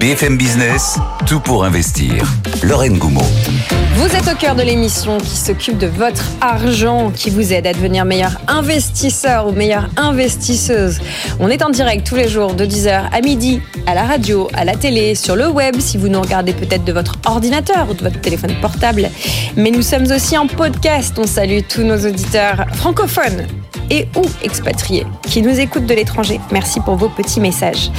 BFM Business, tout pour investir. Lorraine Goumeau. Vous êtes au cœur de l'émission qui s'occupe de votre argent, qui vous aide à devenir meilleur investisseur ou meilleure investisseuse. On est en direct tous les jours de 10h à midi, à la radio, à la télé, sur le web, si vous nous regardez peut-être de votre ordinateur ou de votre téléphone portable. Mais nous sommes aussi en podcast. On salue tous nos auditeurs francophones et ou expatriés qui nous écoutent de l'étranger. Merci pour vos petits messages.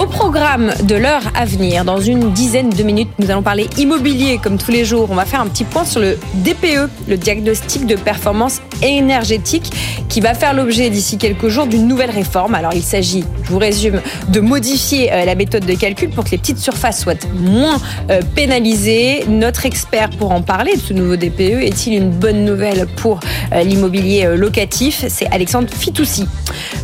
Au programme de l'heure à venir, dans une dizaine de minutes, nous allons parler immobilier comme tous les jours. On va faire un petit point sur le DPE, le diagnostic de performance énergétique, qui va faire l'objet d'ici quelques jours d'une nouvelle réforme. Alors il s'agit, je vous résume, de modifier euh, la méthode de calcul pour que les petites surfaces soient moins euh, pénalisées. Notre expert pour en parler de ce nouveau DPE est-il une bonne nouvelle pour euh, l'immobilier locatif? Alexandre Fitoussi.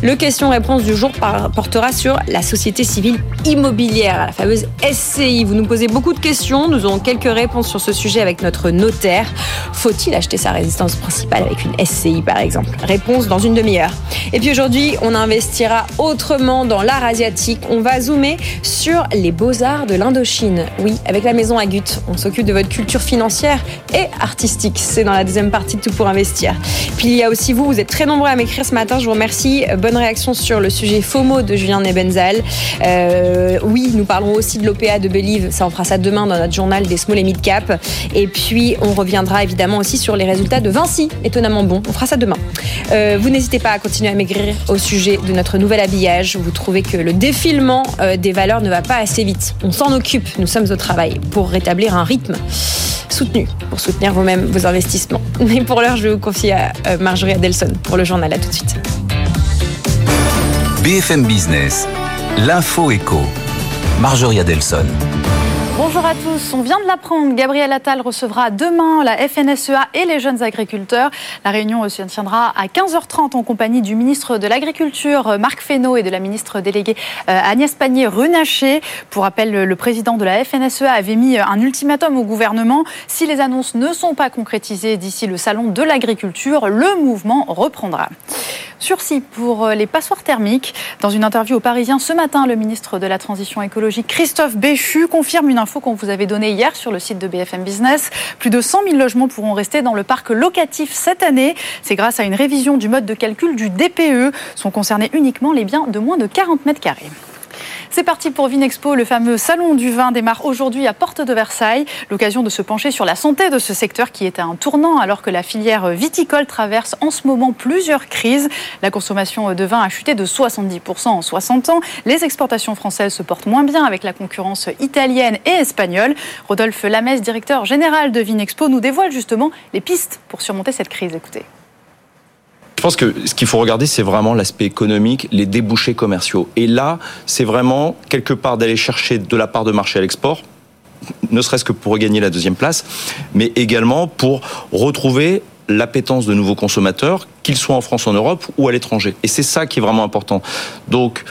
Le question-réponse du jour portera sur la société civile immobilière, la fameuse SCI. Vous nous posez beaucoup de questions, nous aurons quelques réponses sur ce sujet avec notre notaire. Faut-il acheter sa résidence principale avec une SCI par exemple? Réponse dans une demi-heure. Et puis aujourd'hui, on investira autrement dans l'art asiatique. On va zoomer sur les beaux-arts de l'Indochine. Oui, avec la maison Agut, on s'occupe de votre culture financière et artistique. C'est dans la deuxième partie de Tout pour investir. Puis il y a aussi vous, vous êtes très nombreux à m'écrire ce matin. Je vous remercie. Bonne réaction sur le sujet FOMO de Julien Nebenzal. Euh, oui, nous parlerons aussi de l'OPA de Believe. Ça, on fera ça demain dans notre journal des small et mid cap. Et puis, on reviendra évidemment aussi sur les résultats de Vinci. Étonnamment bon. On fera ça demain. Euh, vous n'hésitez pas à continuer à m'écrire au sujet de notre nouvel habillage. Vous trouvez que le défilement euh, des valeurs ne va pas assez vite. On s'en occupe. Nous sommes au travail pour rétablir un rythme soutenu, pour soutenir vous-même vos investissements. Mais pour l'heure, je vais vous confier à Marjorie Adelson pour le journal. Tout de suite. BFM Business, l'info éco. Marjorie Adelson. Bonjour à tous. On vient de l'apprendre. Gabriel Attal recevra demain la FNSEA et les jeunes agriculteurs. La réunion se tiendra à 15h30 en compagnie du ministre de l'Agriculture, Marc Fesneau, et de la ministre déléguée euh, Agnès Pannier-Runacher. Pour rappel, le président de la FNSEA avait mis un ultimatum au gouvernement. Si les annonces ne sont pas concrétisées d'ici le salon de l'agriculture, le mouvement reprendra. Sursis pour euh, les passoires thermiques. Dans une interview au Parisien ce matin, le ministre de la Transition écologique, Christophe Béchu, confirme une info qu'on vous avait donnée hier sur le site de BFM Business. Plus de 100 000 logements pourront rester dans le parc locatif cette année. C'est grâce à une révision du mode de calcul du DPE. Sont concernés uniquement les biens de moins de 40 mètres carrés. C'est parti pour Vinexpo. Le fameux salon du vin démarre aujourd'hui à Porte de Versailles. L'occasion de se pencher sur la santé de ce secteur qui est à un tournant alors que la filière viticole traverse en ce moment plusieurs crises. La consommation de vin a chuté de 70% en 60 ans. Les exportations françaises se portent moins bien avec la concurrence italienne et espagnole. Rodolphe Lamès, directeur général de Vinexpo, nous dévoile justement les pistes pour surmonter cette crise. Écoutez. Je pense que ce qu'il faut regarder, c'est vraiment l'aspect économique, les débouchés commerciaux. Et là, c'est vraiment quelque part d'aller chercher de la part de marché à l'export, ne serait-ce que pour regagner la deuxième place, mais également pour retrouver l'appétence de nouveaux consommateurs, qu'ils soient en France, en Europe ou à l'étranger. Et c'est ça qui est vraiment important. Donc,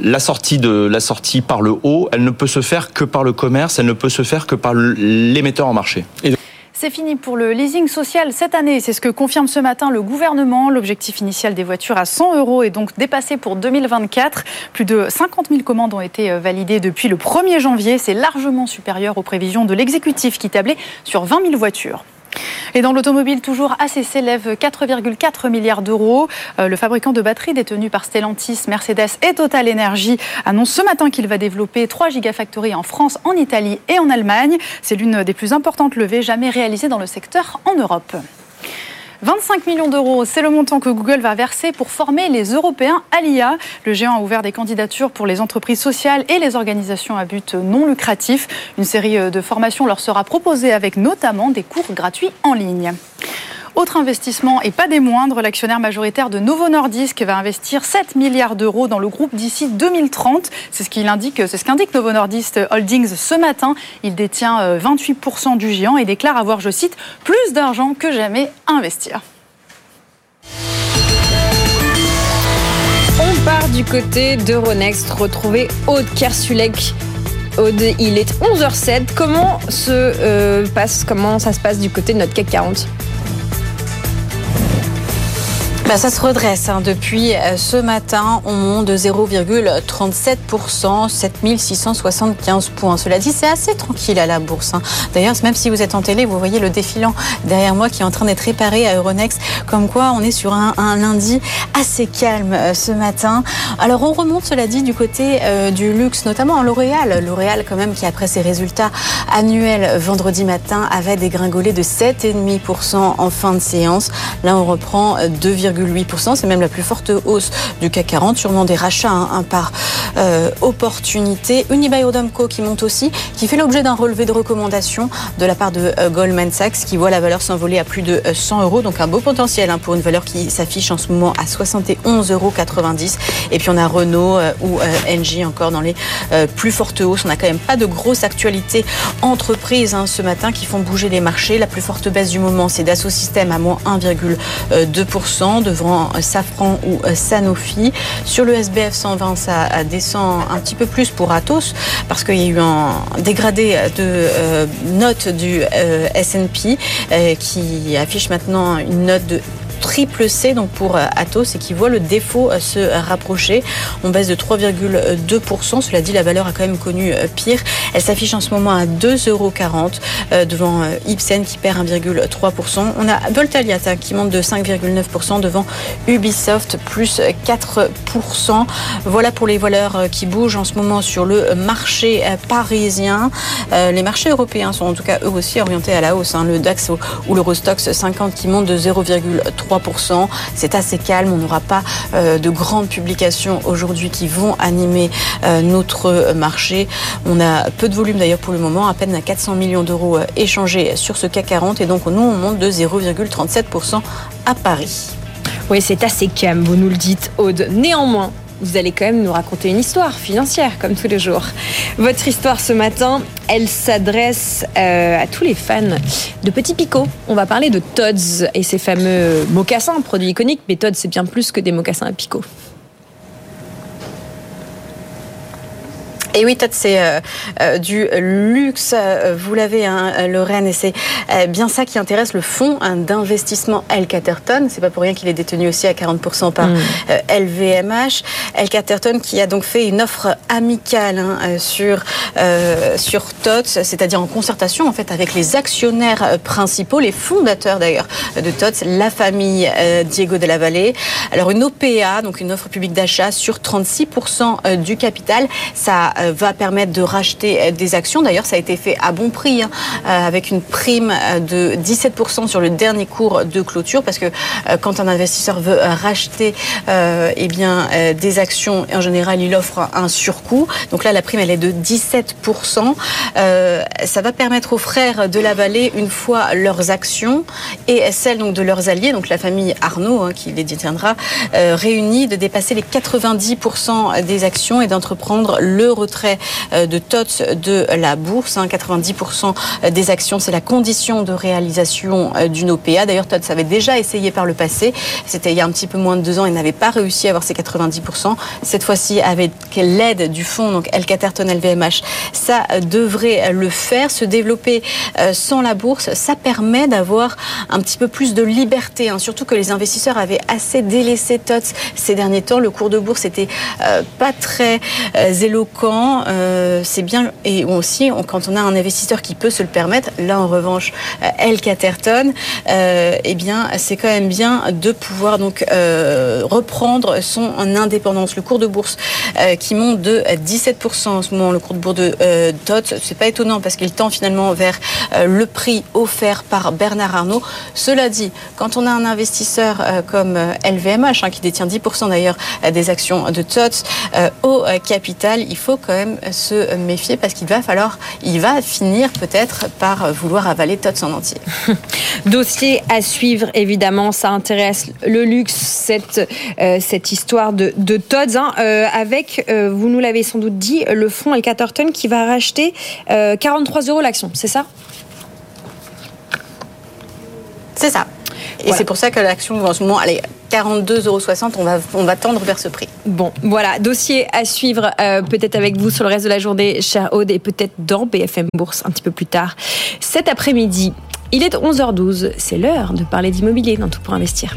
la sortie de la sortie par le haut, elle ne peut se faire que par le commerce, elle ne peut se faire que par l'émetteur en marché. C'est fini pour le leasing social cette année. C'est ce que confirme ce matin le gouvernement. L'objectif initial des voitures à 100 euros est donc dépassé pour 2024. Plus de 50 000 commandes ont été euh, validées depuis le 1er janvier. C'est largement supérieur aux prévisions de l'exécutif qui tablait sur 20 000 voitures. Et dans l'automobile, toujours ACC lève 4,4 milliards d'euros. Euh, le fabricant de batteries détenu par Stellantis, Mercedes et Total Energy annonce ce matin qu'il va développer 3 gigafactories en France, en Italie et en Allemagne. C'est l'une des plus importantes levées jamais réalisées dans le secteur en Europe. 25 millions d'euros, c'est le montant que Google va verser pour former les Européens à l'IA. Le géant a ouvert des candidatures pour les entreprises sociales et les organisations à but non lucratif. Une série de formations leur sera proposée avec notamment des cours gratuits en ligne. Autre investissement, et pas des moindres, l'actionnaire majoritaire de Novo Nordisk va investir 7 milliards d'euros dans le groupe d'ici 2030. C'est ce qu'il ce qu'indique Novo Nordisk Holdings ce matin. Il détient 28% euh, du géant et déclare avoir, je cite, plus d'argent que jamais à investir. On part du côté d'Euronext, retrouver Aude Kersulek. Aude, il est 11h07. Comment, se, euh, passe, comment ça se passe du côté de notre CAC 40 Bah, ça se redresse hein. depuis euh, ce matin. On monte de 0,37%, 7675 points. Cela dit, c'est assez tranquille à la bourse. Hein. D'ailleurs, même si vous êtes en télé, vous voyez le défilant derrière moi qui est en train d'être réparé à Euronext. Comme quoi, on est sur un, lundi assez calme euh, ce matin. Alors, on remonte, cela dit, du côté euh, du luxe, notamment en L'Oréal. L'Oréal, quand même, qui après ses résultats annuels vendredi matin, avait dégringolé de 7,5% en fin de séance. Là, on reprend 2, 8%. C'est même la plus forte hausse du CAC 40, sûrement des rachats hein, par euh, opportunité. Unibail-Rodamco qui monte aussi, qui fait l'objet d'un relevé de recommandation de la part de euh, Goldman Sachs, qui voit la valeur s'envoler à plus de 100 euh, euros. Donc un beau potentiel hein, pour une valeur qui s'affiche en ce moment à 71,90 euros. Et puis on a Renault ou Engie encore dans les plus fortes hausses. On n'a quand même pas de grosse actualité entreprise hein, ce matin qui font bouger les marchés. La plus forte baisse du moment, c'est Dassault Systèmes à moins 1,2% devant Safran ou Sanofi. Sur le SBF 120, ça descend un petit peu plus pour Atos parce qu'il y a eu un dégradé de euh, note du euh, S&P euh, qui affiche maintenant une note de triple C donc pour euh, Atos et qui voit le défaut euh, se rapprocher. On baisse de 3,2%. Cela dit, la valeur a quand même connu euh, pire. Elle s'affiche en ce moment à 2,40 euros devant Ipsen qui perd 1,3%. On a Voltalia qui monte de 5,9% devant Ubisoft plus 4%. Voilà pour les valeurs qui bougent en ce moment sur le marché parisien. Les marchés européens sont en tout cas eux aussi orientés à la hausse. Hein. Le DAX ou l'Eurostox 50 qui monte de 0,3%. C'est assez calme. On n'aura pas euh, de grandes publications aujourd'hui qui vont animer euh, notre marché. On a peu de volume d'ailleurs pour le moment, à peine à 400 millions d'euros euh, échangés sur ce CAC 40. Et donc nous, on monte de 0,37% à Paris. Oui, c'est assez calme, vous nous le dites, Aude. Néanmoins, vous allez quand même nous raconter une histoire financière, comme tous les jours. Votre histoire ce matin, elle s'adresse euh, à tous les fans de petits picots. On va parler de Todds et ses fameux mocassins, produits iconiques, mais Todds, c'est bien plus que des mocassins à picots. Et oui, Todd, c'est euh, euh, du luxe. Euh, vous l'avez, hein, Lorraine, et c'est bien ça qui intéresse le fonds d'investissement El Catterton. C'est pas pour rien qu'il est détenu aussi à 40% par LVMH. Mm. El Catterton qui a donc fait une offre amicale hein, sur sur TOTS, c'est-à-dire en concertation en fait avec les actionnaires principaux, les fondateurs d'ailleurs de TOTS, la famille Diego de la Vallée. Alors une OPA, donc une offre publique d'achat sur 36% du capital, ça euh, va permettre de racheter euh, des actions. D'ailleurs, ça a été fait à bon prix, hein, euh, avec une prime de 17% sur le dernier cours de clôture, parce que quand un investisseur veut racheter eh bien, des actions, en général, il offre un surcoût. Donc là, la prime, elle est de 17%. ça va permettre aux frères de la vallée, une fois leurs actions et celles donc, de leurs alliés, donc la famille Arnaud, hein, qui les détiendra, réunis, de dépasser les 90% des actions et d'entreprendre le retour retrait euh, de TOTS de la bourse. 90% hein. des actions, c'est la condition de réalisation euh, d'une OPA. D'ailleurs, TOTS avait déjà essayé par le passé. C'était il y a un petit peu moins de deux ans. Il n'avait pas réussi à avoir ces 90%. Cette fois-ci, avec l'aide du fonds, donc El Caterton LVMH, ça devrait le faire. Se développer euh, sans la bourse, ça permet d'avoir un petit peu plus de liberté. Hein. Surtout que les investisseurs avaient assez délaissé TOTS ces derniers temps. Le cours de bourse était pas très éloquent euh, c'est bien. Et aussi, quand on a un investisseur qui peut se le permettre, là en revanche, euh, El Caterton, euh, eh bien, c'est quand même bien de pouvoir donc reprendre son indépendance. Le cours de bourse qui monte de 17% en ce moment, le cours de bourse de TOT, c'est pas étonnant parce qu'il tend finalement vers le prix offert par Bernard Arnault. Cela dit, quand on a un investisseur comme LVMH, hein, qui détient 10% d'ailleurs des actions de TOT, au capital, il faut quand même se méfier parce qu'il va falloir, il va finir peut-être par vouloir avaler Tots en entier. Dossier à suivre, évidemment, ça intéresse le luxe, cette, euh, cette histoire de, de Tots, hein, euh, avec, euh, vous nous l'avez sans doute dit, le fonds El Catterton qui va racheter 43 euros l'action, c'est ça? C'est ça. Et c'est pour ça que l'action, en ce moment, allez, 42,60 euros, on va, on va tendre vers ce prix. Bon, voilà, dossier à suivre euh, peut-être avec vous sur le reste de la journée, cher Aude, et peut-être dans BFM Bourse un petit peu plus tard. Cet après-midi, il est 11h12, c'est l'heure de parler d'immobilier dans Tout pour investir.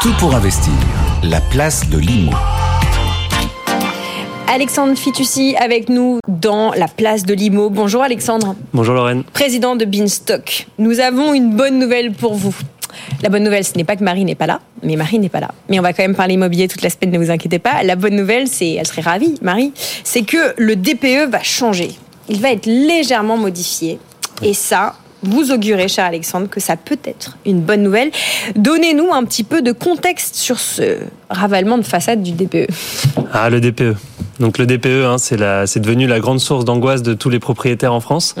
Tout pour investir. La place de l'IMO. Alexandre Fitoussi avec nous dans la place de Limo. Bonjour Alexandre. Bonjour Lorraine. Président de Beanstock. Nous avons une bonne nouvelle pour vous. La bonne nouvelle, ce n'est pas que Marie n'est pas là, mais Marie n'est pas là. Mais on va quand même parler immobilier toute la semaine, ne vous inquiétez pas. La bonne nouvelle, c'est, elle serait ravie, Marie, c'est que le DPE va changer. Il va être légèrement modifié. Et ça, vous augurez, cher Alexandre, que ça peut être une bonne nouvelle. Donnez-nous un petit peu de contexte sur ce ravalement de façade du DPE. Ah, le DPE. Donc le DPE, hein, c'est devenu la grande source d'angoisse de tous les propriétaires en France. Mm.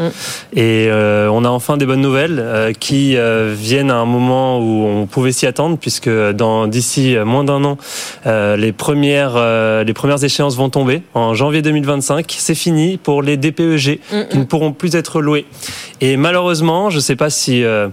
Et euh, on a enfin des bonnes nouvelles euh, qui euh, viennent à un moment où on pouvait s'y attendre, puisque dans d'ici moins d'un an, les premières les premières échéances vont tomber en janvier 2025. C'est fini pour les DPEG mm, qui ne mm. pourront plus être loués. Et malheureusement, je ne sais pas si euh,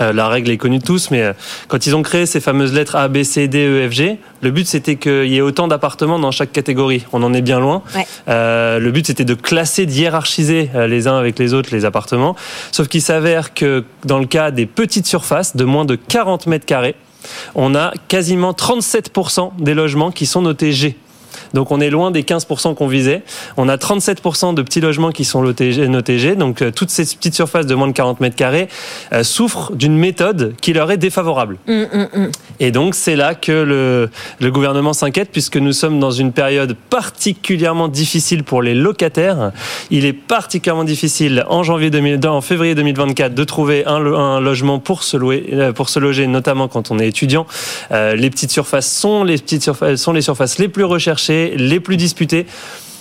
la règle est connue de tous, mais euh, quand ils ont créé ces fameuses lettres A, B, C, D, E, F, G, le but c'était qu'il y ait autant d'appartements dans chaque catégorie. On en est bien loin. Euh, le but c'était de classer, d'hiérarchiser les uns avec les autres les appartements. Sauf qu'il s'avère que dans le cas des petites surfaces de moins de 40 mètres carrés, on a quasiment 37% des logements qui sont notés G. Donc on est loin des 15% qu'on visait. On a 37% de petits logements qui sont notés G. Donc euh, toutes ces petites surfaces de moins de 40 mètres carrés euh, souffrent d'une méthode qui leur est défavorable. Mm, mm, mm. Et donc c'est là que le, le gouvernement s'inquiète puisque nous sommes dans une période particulièrement difficile pour les locataires. Il est particulièrement difficile en janvier 2000, en février 2024 de trouver un, un logement pour se louer, euh, pour se loger, notamment quand on est étudiant. les petites surfaces sont les petites surfaces, sont les surfaces les plus recherchées les plus disputés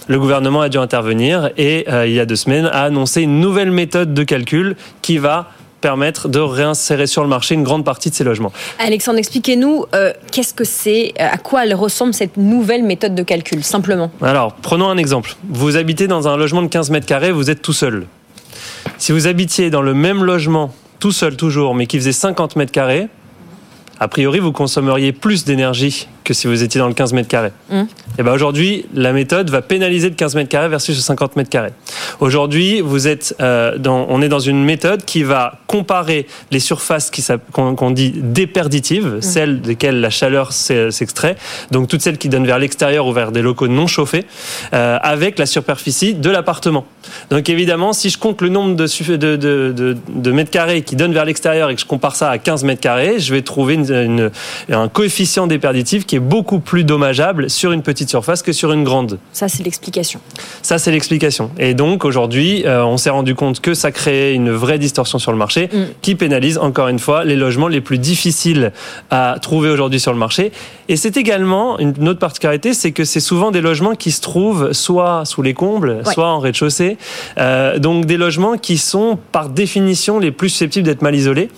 le gouvernement a dû intervenir et euh, il y a deux semaines a annoncé une nouvelle méthode de calcul qui va permettre de réinsérer sur le marché une grande partie de ces logements. Alexandre, expliquez-nous euh, qu'est-ce que c'est, euh, à quoi elle ressemble cette nouvelle méthode de calcul, simplement. Alors, prenons un exemple. Vous habitez dans un logement de 15 mètres carrés, vous êtes tout seul. Si vous habitiez dans le même logement, tout seul toujours, mais qui faisait 50 mètres carrés, a priori, vous consommeriez plus d'énergie que si vous étiez dans le 15 mètres carrés. Mmh. Et ben aujourd'hui, la méthode va pénaliser le 15 mètres carrés versus le 50 mètres carrés. Aujourd'hui, vous êtes euh, dans, on est dans une méthode qui va comparer les surfaces qui qu'on dit déperditives, mmh. celles desquelles la chaleur s'extrait, donc toutes celles qui donnent vers l'extérieur ou vers des locaux non chauffés, euh, avec la superficie de l'appartement. Donc évidemment, si je compte le nombre de, de, de, de mètres carrés qui donnent vers l'extérieur et que je compare ça à 15 mètres carrés, je vais trouver une, une, un coefficient déperditif qui est beaucoup plus dommageable sur une petite surface que sur une grande. Ça, c'est l'explication. Ça, c'est l'explication. Et donc, aujourd'hui, euh, on s'est rendu compte que ça créait une vraie distorsion sur le marché mm. qui pénalise, encore une fois, les logements les plus difficiles à trouver aujourd'hui sur le marché. Et c'est également une autre particularité, c'est que c'est souvent des logements qui se trouvent soit sous les combles, soit en rez-de-chaussée. Euh, donc, des logements qui sont, par définition, les plus susceptibles d'être mal isolés.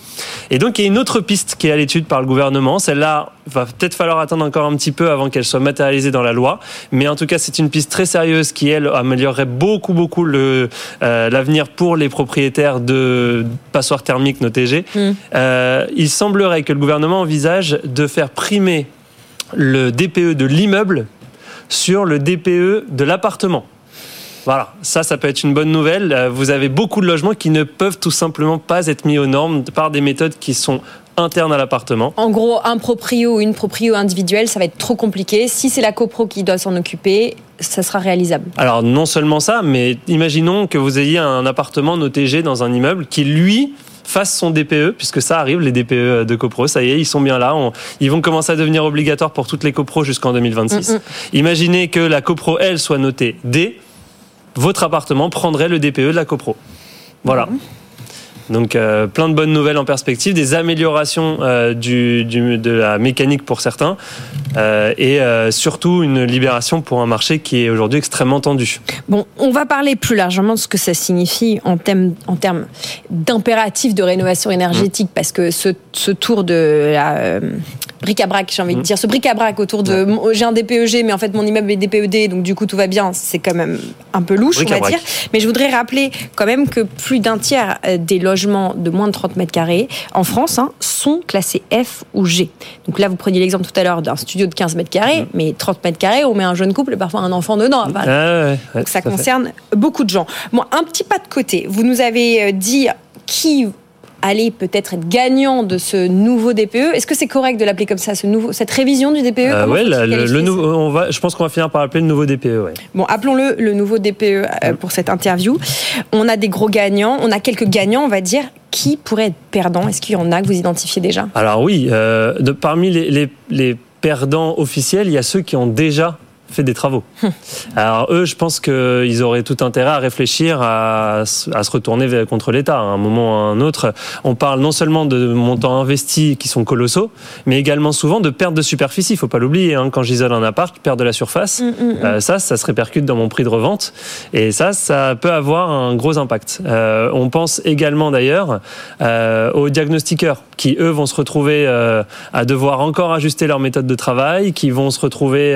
Et donc, il y a une autre piste qui est à l'étude par le gouvernement. Celle-là, va peut-être falloir attendre encore un petit peu avant qu'elle soit matérialisée dans la loi. Mais en tout cas, c'est une piste très sérieuse qui, elle, améliorerait beaucoup, beaucoup le, euh, l'avenir pour les propriétaires de passoires thermiques notégées. Mm. Euh, il semblerait que le gouvernement envisage de faire primer le DPE de l'immeuble sur le DPE de l'appartement. Voilà, ça, ça peut être une bonne nouvelle. Euh, vous avez beaucoup de logements qui ne peuvent tout simplement pas être mis aux normes par des méthodes qui sont internes à l'appartement. En gros, un proprio ou une proprio individuelle, ça va être trop compliqué. Si c'est la copro qui doit s'en occuper, ça sera réalisable. Alors non seulement ça, mais imaginons que vous ayez un appartement noté dans un immeuble qui, lui, fasse son DPE, puisque ça arrive, les DPE de copro, ça y est, ils sont bien là. ils vont commencer à devenir obligatoires pour toutes les copros jusqu'en 2026. Mm, mm. Imaginez que la copro, elle, soit notée D votre appartement prendrait le DPE de la copro. Voilà. Mhm. Donc euh, plein de bonnes nouvelles en perspective, des améliorations euh, du, de la mécanique pour certains euh, et surtout une libération pour un marché qui est aujourd'hui extrêmement tendu. Bon, on va parler plus largement de ce que ça signifie en termes, en termes d'impératif de rénovation énergétique mmh. parce que ce, ce tour de la bric-à-brac, j'ai envie de mm. dire. Ce bric-à-brac autour de. J'ai un DPEG, mais en fait, mon immeuble est DPED, donc du coup, tout va bien. C'est quand même un peu louche, on va dire. Mais je voudrais rappeler quand même que plus d'un tiers euh, des logements de moins de 30 mètres carrés en France hein, sont classés F ou G. Donc là, vous preniez l'exemple tout à l'heure d'un studio de 15 mètres carrés, mm. mais 30 mètres carrés, on met un jeune couple et parfois un enfant dedans. Ah donc ça concerne beaucoup de gens. Bon, un petit pas de côté. Vous nous avez euh, dit qui aller peut-être être gagnant de ce nouveau DPE. Est-ce que c'est correct de l'appeler comme ça, ce nouveau, cette révision du DPE euh, Oui, le, nouveau, on va, je pense qu'on va finir par l'appeler le nouveau DPE. Ouais. Bon, appelons-le le nouveau DPE euh, pour cette interview. On a des gros gagnants, on a quelques gagnants, on va dire. Qui pourrait être perdant? Est-ce qu'il y en a que vous identifiez déjà? Alors oui, euh, de, parmi les, les, les perdants officiels, il y a ceux qui ont déjà fait des travaux. Alors eux, je pense qu'ils auraient tout intérêt à réfléchir à, se retourner contre l'État. À un moment ou à un autre, on parle non seulement de montants investis qui sont colossaux, mais également souvent de perte de superficie. Il faut pas l'oublier. Hein. Quand j'isole un appart, je perds de la surface. Mm, mm, mm. Euh, ça, ça se répercute dans mon prix de revente. Et ça, ça peut avoir un gros impact. Euh, on pense également d'ailleurs euh, aux diagnostiqueurs qui, eux, vont se retrouver à devoir encore ajuster leur méthode de travail, qui vont se retrouver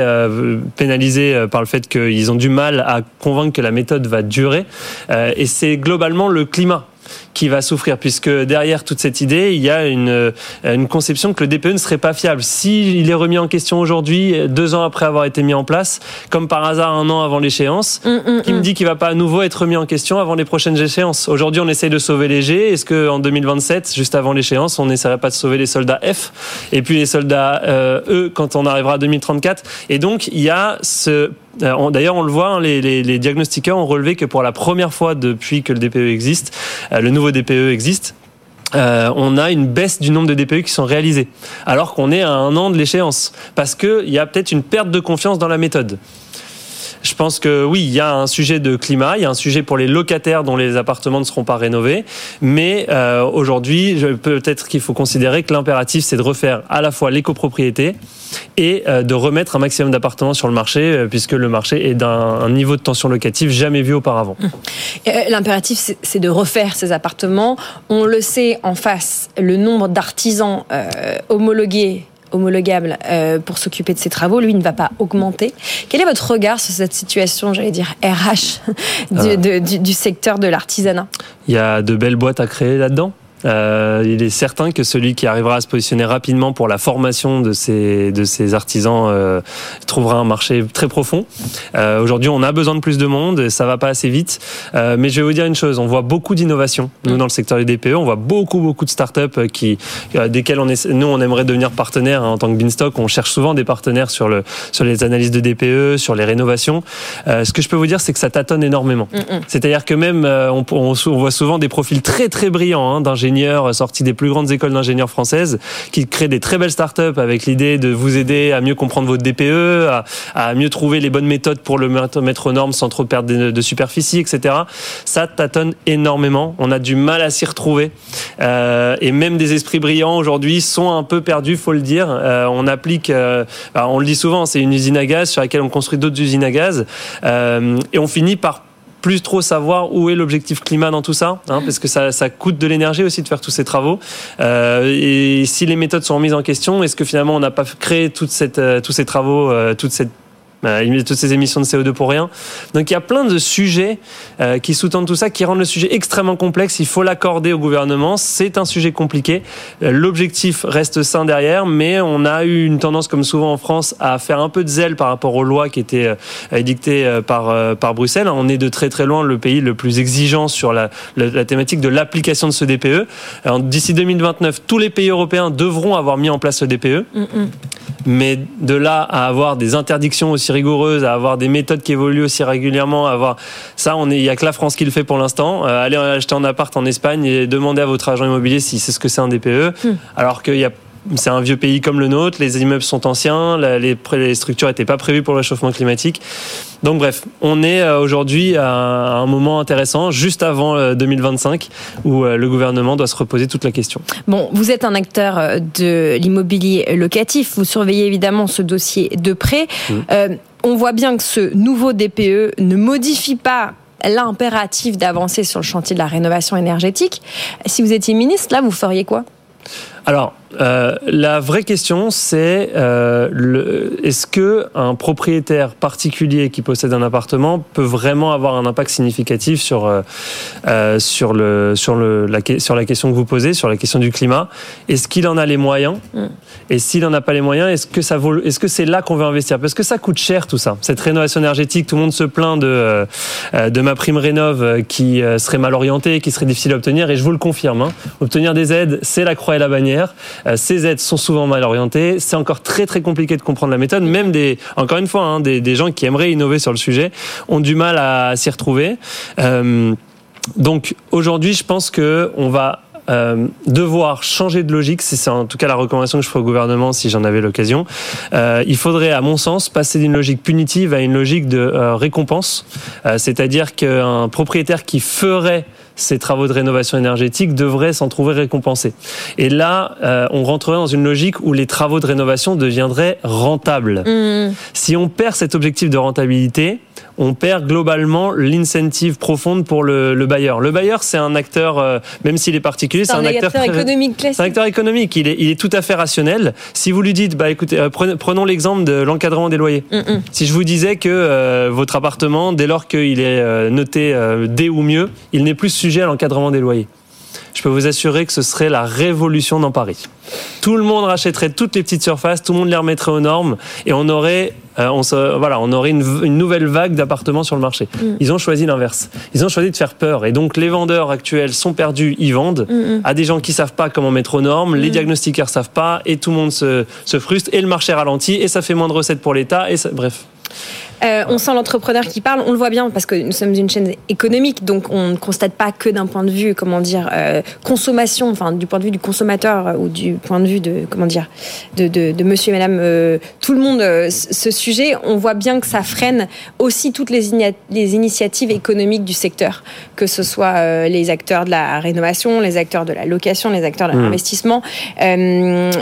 euh, par le fait qu'ils ont du mal à convaincre que la méthode va durer. Euh, et c'est globalement le climat qui va souffrir, puisque derrière toute cette idée, il y a une, une conception que le DPE ne serait pas fiable. S'il est remis en question aujourd'hui, deux ans après avoir été mis en place, comme par hasard un an avant l'échéance, mm, mm, qui me mm. dit qu'il va pas à nouveau être remis en question avant les prochaines échéances Aujourd'hui, on essaye de sauver les G. Est-ce qu'en 2027, juste avant l'échéance, on n'essaierait pas de sauver les soldats F et puis les soldats euh, E quand on arrivera à 2034 Et donc, il y a ce D'ailleurs, on le voit, hein, les, les, les, diagnostiqueurs ont relevé que pour la première fois depuis que le DPE existe, euh, le nouveau DPE existe, euh, on a une baisse du nombre de DPE qui sont réalisés, alors qu'on est à un an de l'échéance, parce qu'il y a peut-être une perte de confiance dans la méthode. Je pense que oui, il y a un sujet de climat, il y a un sujet pour les locataires dont les appartements ne seront pas rénovés. Mais euh, aujourd'hui, peut-être qu'il faut considérer que l'impératif, c'est de refaire à la fois l'écopropriété et euh, de remettre un maximum d'appartements sur le marché, euh, puisque le marché est d'un niveau de tension locative jamais vu auparavant. L'impératif, c'est de refaire ces appartements. On le sait en face, le nombre d'artisans homologués homologable euh, pour s'occuper de ces travaux, lui, ne va pas augmenter. Quel est votre regard sur cette situation, j'allais dire RH, du, ah. du secteur de l'artisanat? Il y a de belles boîtes à créer là-dedans euh, il est certain que celui qui arrivera à se positionner rapidement pour la formation de ces, de ces artisans euh, trouvera un marché très profond. Euh, Aujourd'hui, on a besoin de plus de monde, ça va pas assez vite. Mais je vais vous dire une chose, on voit beaucoup d'innovation. Nous, dans le secteur du DPE, on voit beaucoup, beaucoup de startups qui, desquelles on est, nous, on aimerait devenir partenaire hein, en tant que Beanstalk. On cherche souvent des partenaires sur, le, sur les analyses de DPE, sur les rénovations. ce que je peux vous dire, c'est que ça tâtonne énormément. Mm, mm. C'est-à-dire que même, on, on, voit souvent des profils très, très brillants hein, d'ingénieurs sortis des plus grandes écoles d'ingénieurs françaises qui créent des très belles startups avec l'idée de vous aider à mieux comprendre votre DPE, à, mieux trouver les bonnes méthodes pour le mettre aux normes sans trop perdre de, superficie, etc. Ça tâtonne énormément. On a du mal à s'y retrouver. Euh, et même des esprits brillants aujourd'hui sont un peu perdus, faut le dire. Euh, on applique, euh, bah, on le dit souvent, c'est une usine à gaz sur laquelle on construit d'autres usines à gaz. et on finit par plus trop savoir où est l'objectif climat dans tout ça, hein, parce que ça, ça coûte de l'énergie aussi de faire tous ces travaux. Euh, et si les méthodes sont remises en question, est-ce que finalement on n'a pas créé toute cette, euh, tous ces travaux, euh, toute cette toutes ces émissions de CO2 pour rien. Donc il y a plein de sujets euh, qui sous-tendent tout ça, qui rendent le sujet extrêmement complexe. Il faut l'accorder au gouvernement. C'est un sujet compliqué. Euh, l'objectif reste sain derrière, mais on a eu une tendance, comme souvent en France, à faire un peu de zèle par rapport aux lois qui étaient édictées par, par Bruxelles. On est de très très loin le pays le plus exigeant sur la, la, thématique de l'application de ce DPE. D'ici 2029, tous les pays européens devront avoir mis en place ce DPE. Mm, mm. Mais de là à avoir des interdictions aussi rigoureuse, à avoir des méthodes qui évoluent aussi régulièrement, à avoir ça, on est, il y a que la France qui le fait pour l'instant. Euh, allez acheter un appart en Espagne et demander à votre agent immobilier si c'est ce que c'est un DPE, hmm. alors qu'il y a c'est un vieux pays comme le nôtre, les immeubles sont anciens, les, les structures n'étaient pas prévues pour le réchauffement climatique. Donc bref, on est euh, aujourd'hui à un moment intéressant, juste avant 2025, euh, où euh, le gouvernement doit se reposer toute la question. Bon, vous êtes un acteur de l'immobilier locatif, vous surveillez évidemment ce dossier de près. Mmh. on voit bien que ce nouveau DPE ne modifie pas l'impératif d'avancer sur le chantier de la rénovation énergétique. Si vous étiez ministre, là, vous feriez quoi? Alors, euh, la vraie question, c'est euh, est-ce que un propriétaire particulier qui possède un appartement peut vraiment avoir un impact significatif sur euh, euh sur le sur le la, sur la question que vous posez, sur la question du climat? Est-ce qu'il en a les moyens? Mm. Et s'il n'en a pas les moyens, est-ce que ça vaut Est-ce que c'est là qu'on veut investir? Parce que ça coûte cher tout ça. Cette rénovation énergétique, tout le monde se plaint de de ma prime rénov qui serait mal orientée, qui serait difficile à obtenir, et je vous le confirme. Hein, obtenir des aides, c'est la croix et la bannière. Euh, ces aides sont souvent mal orientées. C'est encore très très compliqué de comprendre la méthode. Même des, encore une fois, hein, des, des, gens qui aimeraient innover sur le sujet ont du mal à, s'y retrouver. Euh, donc aujourd'hui, je pense que on va euh, devoir changer de logique, c'est en tout cas la recommandation que je ferai au gouvernement si j'en avais l'occasion. Il faudrait, à mon sens, passer d'une logique punitive à une logique de récompense, c'est-à-dire qu'un propriétaire qui ferait ces travaux de rénovation énergétique devraient s'en trouver récompensés. Et là, euh, on rentrerait dans une logique où les travaux de rénovation deviendraient rentables. Mmh. Si on perd cet objectif de rentabilité, on perd globalement l'incentive profonde pour le, le, bailleur. Le bailleur, c'est un acteur, euh, même s'il est particulier, c'est un, acteur, économique classique. C'est un acteur économique. Il est, il est tout à fait rationnel. Si vous lui dites, bah écoutez, euh, prenons l'exemple de l'encadrement des loyers. Mmh, mmh. Si je vous disais que votre appartement, dès lors qu'il est noté D ou mieux, il n'est plus sujet à l'encadrement des loyers. Je peux vous assurer que ce serait la révolution dans Paris. Tout le monde rachèterait toutes les petites surfaces, tout le monde les remettrait aux normes et on aurait euh, on, se, voilà, on aurait une, une nouvelle vague d'appartements sur le marché. Mm. Ils ont choisi l'inverse. Ils ont choisi de faire peur. Et donc, les vendeurs actuels sont perdus, ils vendent mm, mm. à des gens qui savent pas comment mettre aux normes, les diagnostiqueurs savent pas, et tout le monde se, se frustre, et le marché ralentit, et ça fait moins de recettes pour l'État, et ça, bref. Euh, on sent l'entrepreneur qui parle, on le voit bien parce que nous sommes une chaîne économique, donc on ne constate pas que d'un point de vue, comment dire, euh, consommation, enfin du point de vue du consommateur euh, ou du point de vue de, comment dire, de, de, de monsieur et madame, tout le monde, ce sujet, on voit bien que ça freine aussi toutes les, les initiatives économiques du secteur, que ce soit les acteurs de la rénovation, les acteurs de la location, les acteurs de mmh. l'investissement.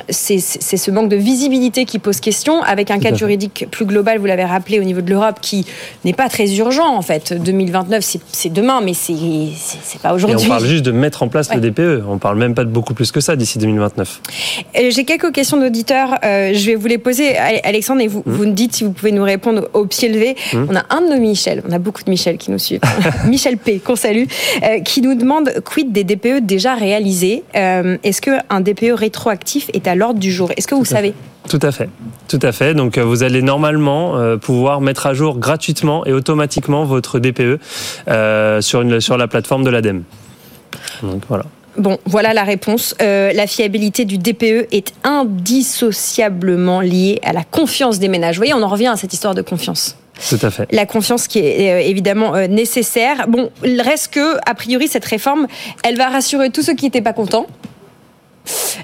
C'est ce manque de visibilité qui pose question, avec un cadre juridique plus global, vous l'avez rappelé, au niveau de l'Europe qui n'est pas très urgent en fait. 2029, c'est demain, mais c'est pas aujourd'hui. On parle juste de mettre en place ouais. le DPE. On parle même pas de beaucoup plus que ça d'ici 2029. Euh, j'ai quelques questions d'auditeurs. Euh, je vais vous les poser, Alexandre, et vous, mmh. vous nous dites si vous pouvez nous répondre au pied levé. Mmh. On a un de nos Michel, on a beaucoup de Michel qui nous suivent. Michel P, qu'on salue, euh, qui nous demande quid des DPE déjà réalisés. Euh, Est-ce qu'un DPE rétroactif est à l'ordre du jour? Est-ce que vous savez? Tout à fait, tout à fait. Donc euh, vous allez normalement euh, pouvoir mettre à jour gratuitement et automatiquement votre DPE euh, sur, une, sur la plateforme de l'ADEME. Donc voilà. Bon, voilà la réponse. Euh, la fiabilité du DPE est indissociablement liée à la confiance des ménages. Vous voyez, on en revient à cette histoire de confiance. Tout à fait. La confiance qui est évidemment nécessaire. Bon, il reste que, a priori, cette réforme, elle va rassurer tous ceux qui n'étaient pas contents.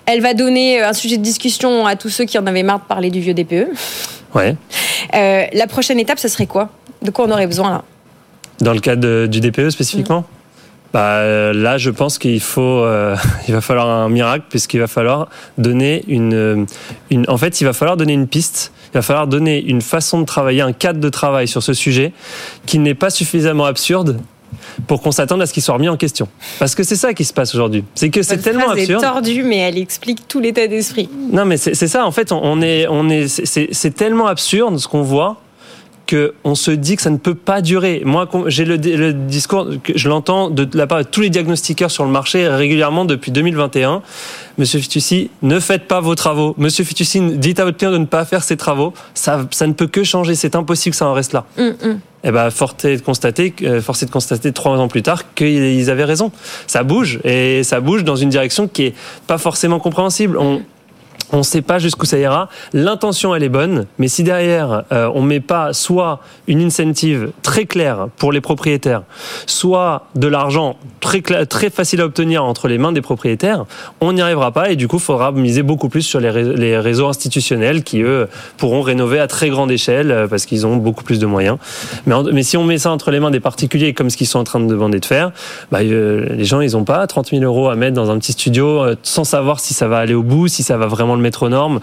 Elle va donner un sujet de discussion à tous ceux qui en avaient marre de parler du vieux DPE. Ouais. Euh, la prochaine étape, ce serait quoi? De quoi on aurait besoin là? Dans le cadre du DPE spécifiquement? Mmh. bah, Là, je pense qu'il faut, euh, il va falloir un miracle puisqu'il va falloir donner une, une, en fait, il va falloir donner une piste. Il va falloir donner une façon de travailler, un cadre de travail sur ce sujet qui n'est pas suffisamment absurde pour qu'on s'attende à ce qu'il soit remis en question. Parce que c'est ça qui se passe aujourd'hui. C'est que c'est tellement absurde. est tordue, mais elle explique tout l'état d'esprit. Non, mais c'est ça. En fait, on est, on est, c'est tellement absurde ce qu'on voit qu'on se dit que ça ne peut pas durer. Moi, j'ai le, le, discours, je l'entends de la part de tous les diagnostiqueurs sur le marché régulièrement depuis 2021. Monsieur Fitoussi, ne faites pas vos travaux. Monsieur Fitoussi, dites à votre client de ne pas faire ses travaux. Ça, ça ne peut que changer. C'est impossible que ça en reste là. Mm -mm. Eh ben, force est de constater, euh, force est de constater trois ans plus tard qu'ils avaient raison. Ça bouge et ça bouge dans une direction qui est pas forcément compréhensible. On, on ne sait pas jusqu'où ça ira. L'intention, elle est bonne, mais si derrière, euh, on met pas soit une incentive très claire pour les propriétaires, soit de l'argent très, facile à obtenir entre les mains des propriétaires, on n'y arrivera pas et du coup, il faudra miser beaucoup plus sur les, réseaux, institutionnels qui, eux, pourront rénover à très grande échelle euh, parce qu'ils ont beaucoup plus de moyens. Mais, si on met ça entre les mains des particuliers comme ce qu'ils sont en train de demander de faire, bah, euh, les gens, ils n'ont pas 30 000 euros à mettre dans un petit studio sans savoir si ça va aller au bout, si ça va vraiment métro norme.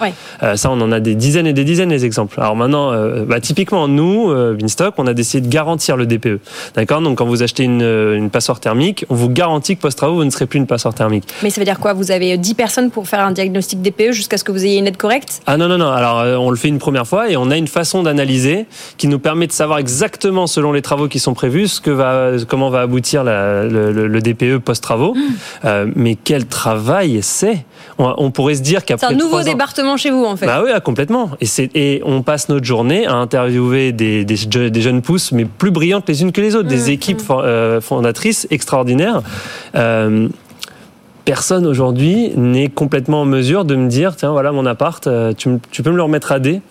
ça, on en a des dizaines et des dizaines des exemples. Alors maintenant, bah, typiquement, nous, Binstock, on a décidé de garantir le DPE. D'accord? Donc quand vous achetez une, une passoire thermique, on vous garantit que post-travaux, vous ne serez plus une passoire thermique. Mais ça veut dire quoi? Vous avez 10 personnes pour faire un diagnostic DPE jusqu'à ce que vous ayez une aide correcte? Ah non, non, non. Alors on le fait une première fois et on a une façon d'analyser qui nous permet de savoir exactement, selon les travaux qui sont prévus, ce que va, comment va aboutir le, DPE post-travaux. Mmh. Euh, mais quel travail c'est? On, pourrait se dire qu'après. Nouveau département chez vous, en fait. Bah oui, complètement. Et, et on passe notre journée à interviewer des, des, jeunes pousses, mais plus brillantes les unes que les autres, des mmh, équipes mmh. Euh, fondatrices extraordinaires. Euh, personne aujourd'hui n'est complètement en mesure de me dire tiens voilà mon appart tu, tu peux me le remettre à D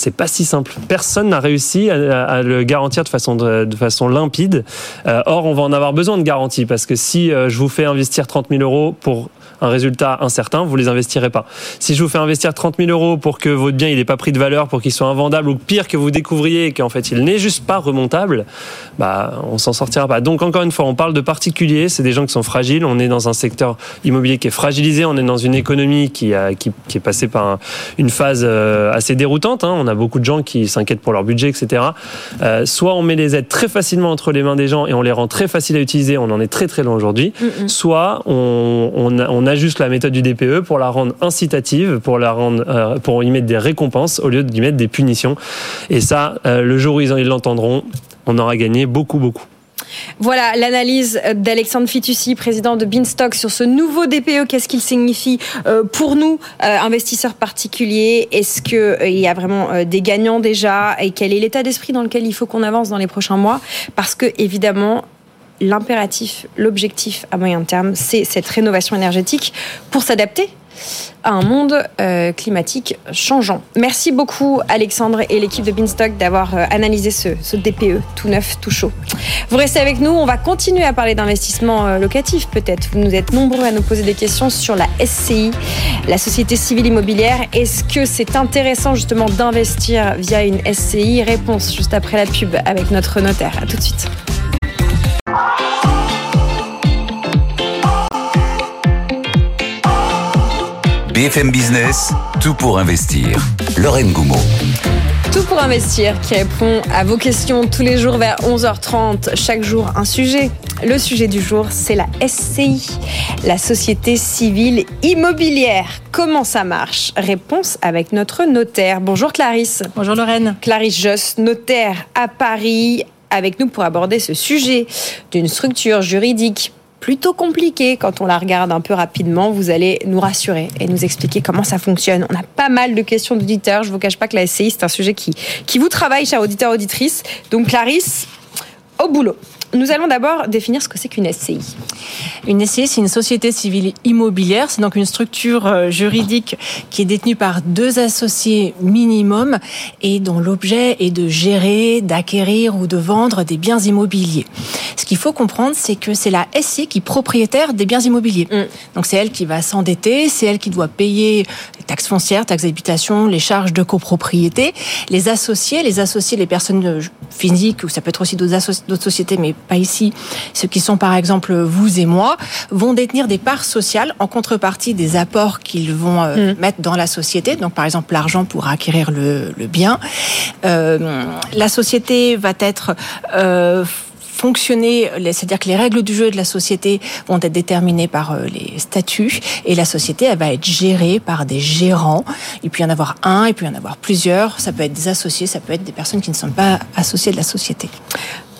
c'est pas si simple. Personne n'a réussi à, le garantir de façon, de, façon limpide. Euh, or, on va en avoir besoin de garantie parce que si euh, je vous fais investir 30 000 euros pour un résultat incertain, vous les investirez pas. Si je vous fais investir 30 000 euros pour que votre bien il n'ait pas pris de valeur, pour qu'il soit invendable, ou pire que vous découvriez qu'en fait il n'est juste pas remontable, bah on s'en sortira pas. Donc encore une fois, on parle de particuliers, c'est des gens qui sont fragiles. On est dans un secteur immobilier qui est fragilisé, on est dans une économie qui, a, qui, qui est passée par une phase euh, assez déroutante. Hein. On a beaucoup de gens qui s'inquiètent pour leur budget, etc. Euh, soit on met les aides très facilement entre les mains des gens et on les rend très faciles à utiliser, on en est très très loin aujourd'hui. Soit on, on, on ajuste la méthode du DPE pour la rendre incitative, pour la rendre, euh, pour y mettre des récompenses au lieu d'y mettre des punitions. Et ça, euh, le jour où ils l'entendront, on aura gagné beaucoup, beaucoup. Voilà l'analyse d'Alexandre Fitoussi, président de Beanstock, sur ce nouveau DPE. Qu'est-ce qu'il signifie euh, pour nous, investisseurs particuliers? Est-ce qu'il y a vraiment des gagnants déjà? Et quel est l'état d'esprit dans lequel il faut qu'on avance dans les prochains mois? Parce que, évidemment, l'impératif, l'objectif à moyen terme, c'est cette rénovation énergétique pour s'adapter à un monde euh, climatique changeant. Merci beaucoup Alexandre et l'équipe de Beanstock d'avoir euh, analysé ce, DPE tout neuf, tout chaud. Vous restez avec nous, on va continuer à parler d'investissement euh, locatif peut-être. Vous nous êtes nombreux à nous poser des questions sur la SCI, la société civile immobilière. Est-ce que c'est intéressant justement d'investir via une SCI Réponse juste après la pub avec notre notaire. A tout de suite. BFM Business, tout pour investir. Lorraine Goumeau. Tout pour investir qui répond à vos questions tous les jours vers 11h30. Chaque jour, un sujet. Le sujet du jour, c'est la SCI, la Société Civile Immobilière. Comment ça marche? Réponse avec notre notaire. Bonjour Clarisse. Bonjour Lorraine. Clarisse Joss, notaire à Paris, avec nous pour aborder ce sujet d'une structure juridique plutôt compliqué quand on la regarde un peu rapidement. Vous allez nous rassurer et nous expliquer comment ça fonctionne. On a pas mal de questions d'auditeurs. Je ne vous cache pas que la SCI, c'est un sujet qui, qui vous travaille, chers auditeurs, auditrices. Donc, Clarisse, au boulot. Nous allons d'abord définir ce que c'est qu'une SCI. Une SCI, c'est une société civile immobilière. C'est donc une structure euh, juridique qui est détenue par deux associés minimum et dont l'objet est de gérer, d'acquérir ou de vendre des biens immobiliers. Ce qu'il faut comprendre, c'est que c'est la SCI qui est propriétaire des biens immobiliers. Mm. Donc c'est elle qui va s'endetter, c'est elle qui doit payer les taxes foncières, taxes d'habitation, les charges de copropriété. Les associés, les associés, les personnes physiques, ou ça peut être aussi d'autres sociétés, mais pas ici, ceux qui sont par exemple vous et moi, vont détenir des parts sociales en contrepartie des apports qu'ils vont euh, mm. mettre dans la société. Donc par exemple l'argent pour acquérir le, bien. Euh, la société va être euh, fonctionner, c'est-à-dire que les règles du jeu de la société vont être déterminées par les statuts et la société elle va être gérée par des gérants. Il peut y en avoir un, il peut y en avoir plusieurs. Ça peut être des associés, ça peut être des personnes qui ne sont pas associées de la société.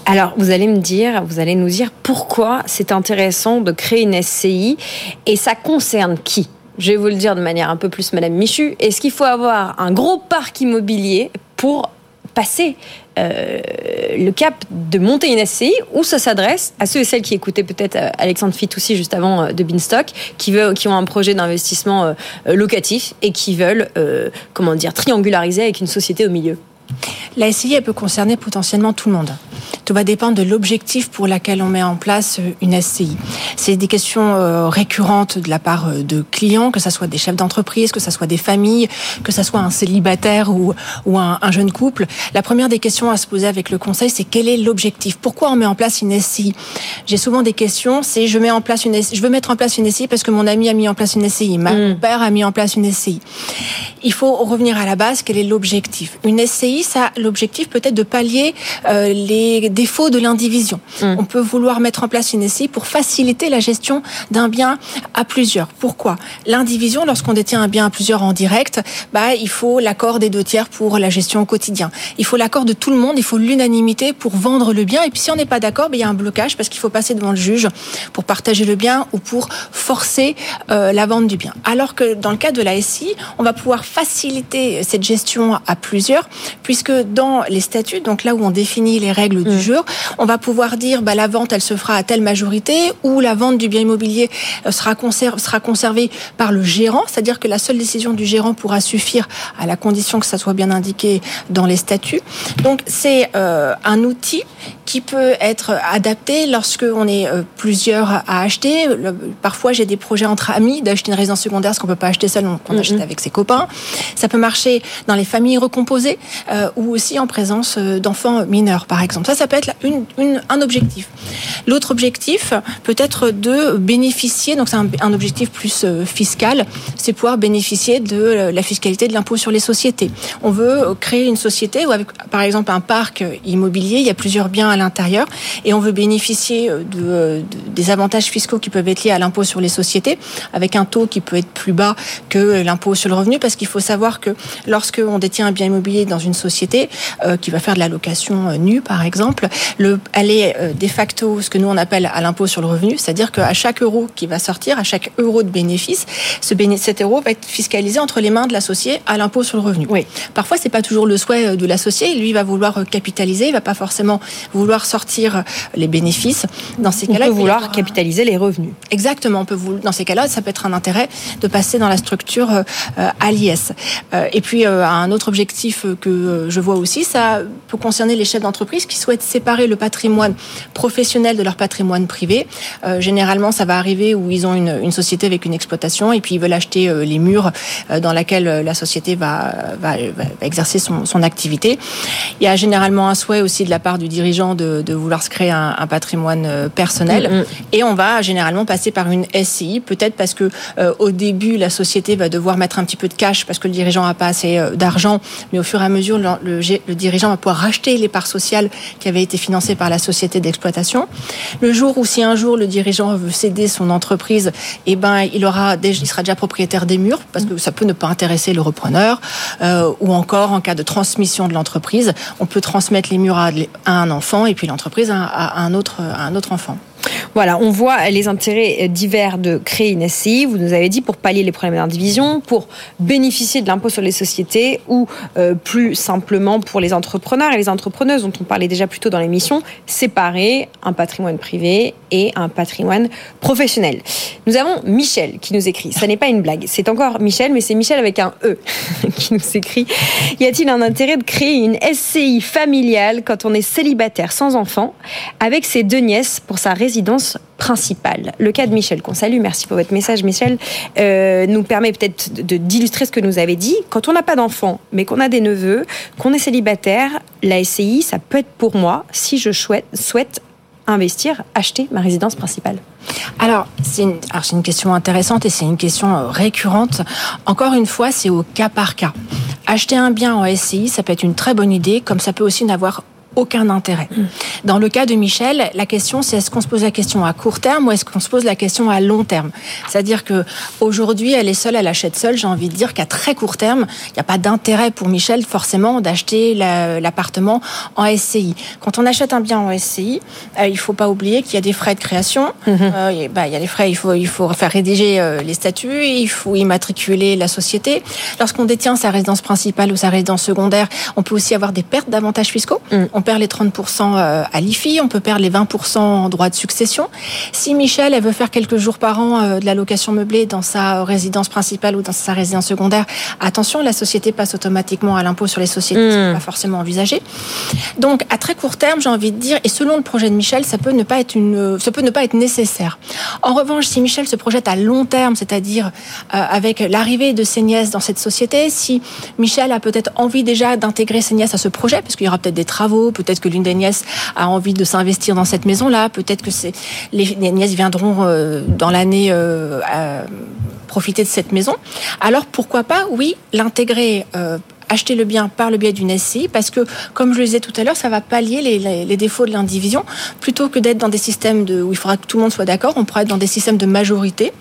Alors, vous allez me dire, vous allez nous dire pourquoi c'est intéressant de créer une SCI et ça concerne qui? Je vais vous le dire de manière un peu plus Madame Michu. Est-ce qu'il faut avoir un gros parc immobilier pour passer euh, le cap de monter une SCI ou ça s'adresse à ceux et celles qui écoutaient peut-être euh, Alexandre Fitoussi juste avant euh, de Beanstock, qui, veut, qui ont un projet d'investissement locatif et qui veulent, comment dire, triangulariser avec une société au milieu La SCI, elle peut concerner potentiellement tout le monde. Tout va dépendre de l'objectif pour lequel on met en place euh, une SCI. C'est des questions euh, récurrentes de la part euh, de clients, que ce soit des chefs d'entreprise, que ce soit des familles, que ce soit un célibataire ou, ou un, un, jeune couple. La première des questions à se poser avec le conseil, c'est quel est l'objectif? Pourquoi on met en place une SCI J'ai souvent des questions, c'est je mets en place une SCI, je veux mettre en place une SCI parce que mon ami a mis en place une SCI, ma, mon mm. père a mis en place une SCI. Il faut revenir à la base, quel est l'objectif? Une SCI, ça l'objectif peut-être de pallier euh, les défauts de l'indivision. Mm. On peut vouloir mettre en place une SCI pour faciliter la gestion d'un bien à plusieurs. Pourquoi? L'indivision, lorsqu'on détient un bien à plusieurs en direct, bah, il faut l'accord des deux tiers pour la gestion au quotidien. Il faut l'accord de tout le monde, il faut l'unanimité pour vendre le bien. Et puis si on n'est pas d'accord, bah, il y a un blocage parce qu'il faut passer devant le juge pour partager le bien ou pour forcer euh, la vente du bien. Alors que dans le cas de la SCI, on va pouvoir faciliter cette gestion à plusieurs, puisque dans les statuts, donc là où on définit les règles du mm. jeu, on va pouvoir dire bah, la vente, elle se fera à telle majorité, ou la vente du bien immobilier euh, sera, sera conservée par le gérant, c'est-à-dire que la seule décision du gérant pourra suffire à la condition que ça soit bien indiqué dans les statuts. Donc c'est euh, un outil qui peut être adapté lorsque on est euh, plusieurs à acheter. Parfois, j'ai des projets entre amis d'acheter une résidence secondaire, ce qu'on peut pas acheter seul, qu'on mm-hmm. achète avec ses copains. Ça peut marcher dans les familles recomposées euh, ou aussi en présence d'enfants mineurs, par exemple. Ça, ça peut être un objectif. L'autre objectif peut être de bénéficier, donc c'est un, objectif plus fiscal, c'est pouvoir bénéficier de la fiscalité de l'impôt sur les sociétés. On veut créer une société où, avec, par exemple, un parc immobilier, il y a plusieurs biens à l'intérieur et on veut bénéficier de, de, des avantages fiscaux qui peuvent être liés à l'impôt sur les sociétés avec un taux qui peut être plus bas que l'impôt sur le revenu parce qu'il faut savoir que lorsque on détient un bien immobilier dans une société euh, qui va faire de la location euh, nue par exemple, le, elle est euh, de facto ce que nous on appelle à l'impôt sur le revenu, c'est-à-dire qu'à chaque euro qui va sortir, à chaque euro de bénéfice, ce bénéfice, cet euro va être fiscalisé entre les mains de l'associé à l'impôt sur le revenu. Oui. Parfois c'est pas toujours le souhait de l'associé, lui va vouloir capitaliser, il va pas forcément vouloir sortir les bénéfices. Dans ces cas-là, on peut vouloir capitaliser les revenus. Exactement. On peut dans ces cas-là, ça peut être un intérêt de passer dans la structure à l'IS. Et puis, un autre objectif que je vois aussi, ça peut concerner les chefs d'entreprise qui souhaitent séparer le patrimoine professionnel de leur patrimoine privé. généralement, ça va arriver où ils ont une, une, société avec une exploitation et puis ils veulent acheter les murs dans laquelle la société va, va, va exercer son, son activité. Il y a généralement un souhait aussi de la part du dirigeant de, de vouloir se créer un, un patrimoine euh, personnel. Mm -hmm. Et on va généralement passer par une SCI, peut-être parce que euh, au début la société va devoir mettre un petit peu de cash parce que le dirigeant n'a pas assez euh, d'argent, mais au fur et à mesure le, dirigeant va pouvoir racheter les parts sociales qui avaient été financées par la société d'exploitation. Le jour où si un jour le dirigeant veut céder son entreprise, eh ben il aura il sera déjà propriétaire des murs parce que ça peut ne pas intéresser le repreneur euh, ou encore en cas de transmission de l'entreprise, on peut transmettre les murs à, un enfant et puis l'entreprise à, un autre, à un autre enfant. Voilà, on voit les intérêts divers de créer une SCI. Vous nous avez dit pour pallier les problèmes d'indivision, pour bénéficier de l'impôt sur les sociétés ou euh, plus simplement pour les entrepreneurs et les entrepreneuses dont on parlait déjà plus tôt dans l'émission, séparer un patrimoine privé et un patrimoine professionnel. Nous avons Michel qui nous écrit. Ça n'est pas une blague, c'est encore Michel, mais c'est Michel avec un E qui nous écrit. Y a-t-il un intérêt de créer une SCI familiale quand on est célibataire sans enfant avec ses deux nièces pour sa résidence principale. Le cas de Michel, qu'on salue, merci pour votre message Michel, euh, nous permet peut-être d'illustrer ce que nous avez dit. Quand on n'a pas d'enfants, mais qu'on a des neveux, qu'on est célibataire, la SCI, ça peut être pour moi, si je souhaite, souhaite investir, acheter ma résidence principale alors, c'est une, une, question intéressante et c'est une question euh, récurrente. Encore une fois, c'est au cas par cas. Acheter un bien en SCI, ça peut être une très bonne idée, comme ça peut aussi n'avoir aucun intérêt. Mmh. Dans le cas de Michel, la question c'est est-ce qu'on se pose la question à court terme ou est-ce qu'on se pose la question à long terme? C'est-à-dire que aujourd'hui, elle est seule, elle achète seule. J'ai envie de dire qu'à très court terme, il n'y a pas d'intérêt pour Michel forcément d'acheter l'appartement en SCI. Quand on achète un bien en SCI, euh, il faut pas oublier qu'il y a des frais de création. Mmh. Euh, bah, il y a les frais, il faut il faut faire rédiger euh, les statuts, il faut immatriculer la société. Lorsqu'on détient sa résidence principale ou sa résidence secondaire, on peut aussi avoir des pertes d'avantages fiscaux. Mmh on perd les 30% euh, à l'IFI, on peut perdre les 20% en droit de succession. Si Michel, elle veut faire quelques jours par an euh, de la location meublée dans sa résidence principale ou dans sa résidence secondaire, attention, la société passe automatiquement à l'impôt sur les sociétés, mmh. pas forcément envisagé. Donc, à très court terme, j'ai envie de dire, et selon le projet de Michel, ça peut ne pas être une, ça peut ne pas être nécessaire. En revanche, si Michel se projette à long terme, c'est-à-dire euh, avec l'arrivée de ses nièces dans cette société, si Michel a peut-être envie déjà d'intégrer ses nièces à ce projet, parce qu'il y aura peut-être des travaux, peut-être que l'une des nièces a envie de s'investir dans cette maison-là, peut-être que les nièces viendront euh, dans l'année euh, profiter de cette maison. Alors pourquoi pas, oui, l'intégrer acheter le bien par le biais d'une SCI parce que, comme je le disais tout à l'heure, ça va pallier les, les, défauts de l'indivision. Plutôt que d'être dans des systèmes de, où il faudra que tout le monde soit d'accord, on pourra être dans des systèmes de majorité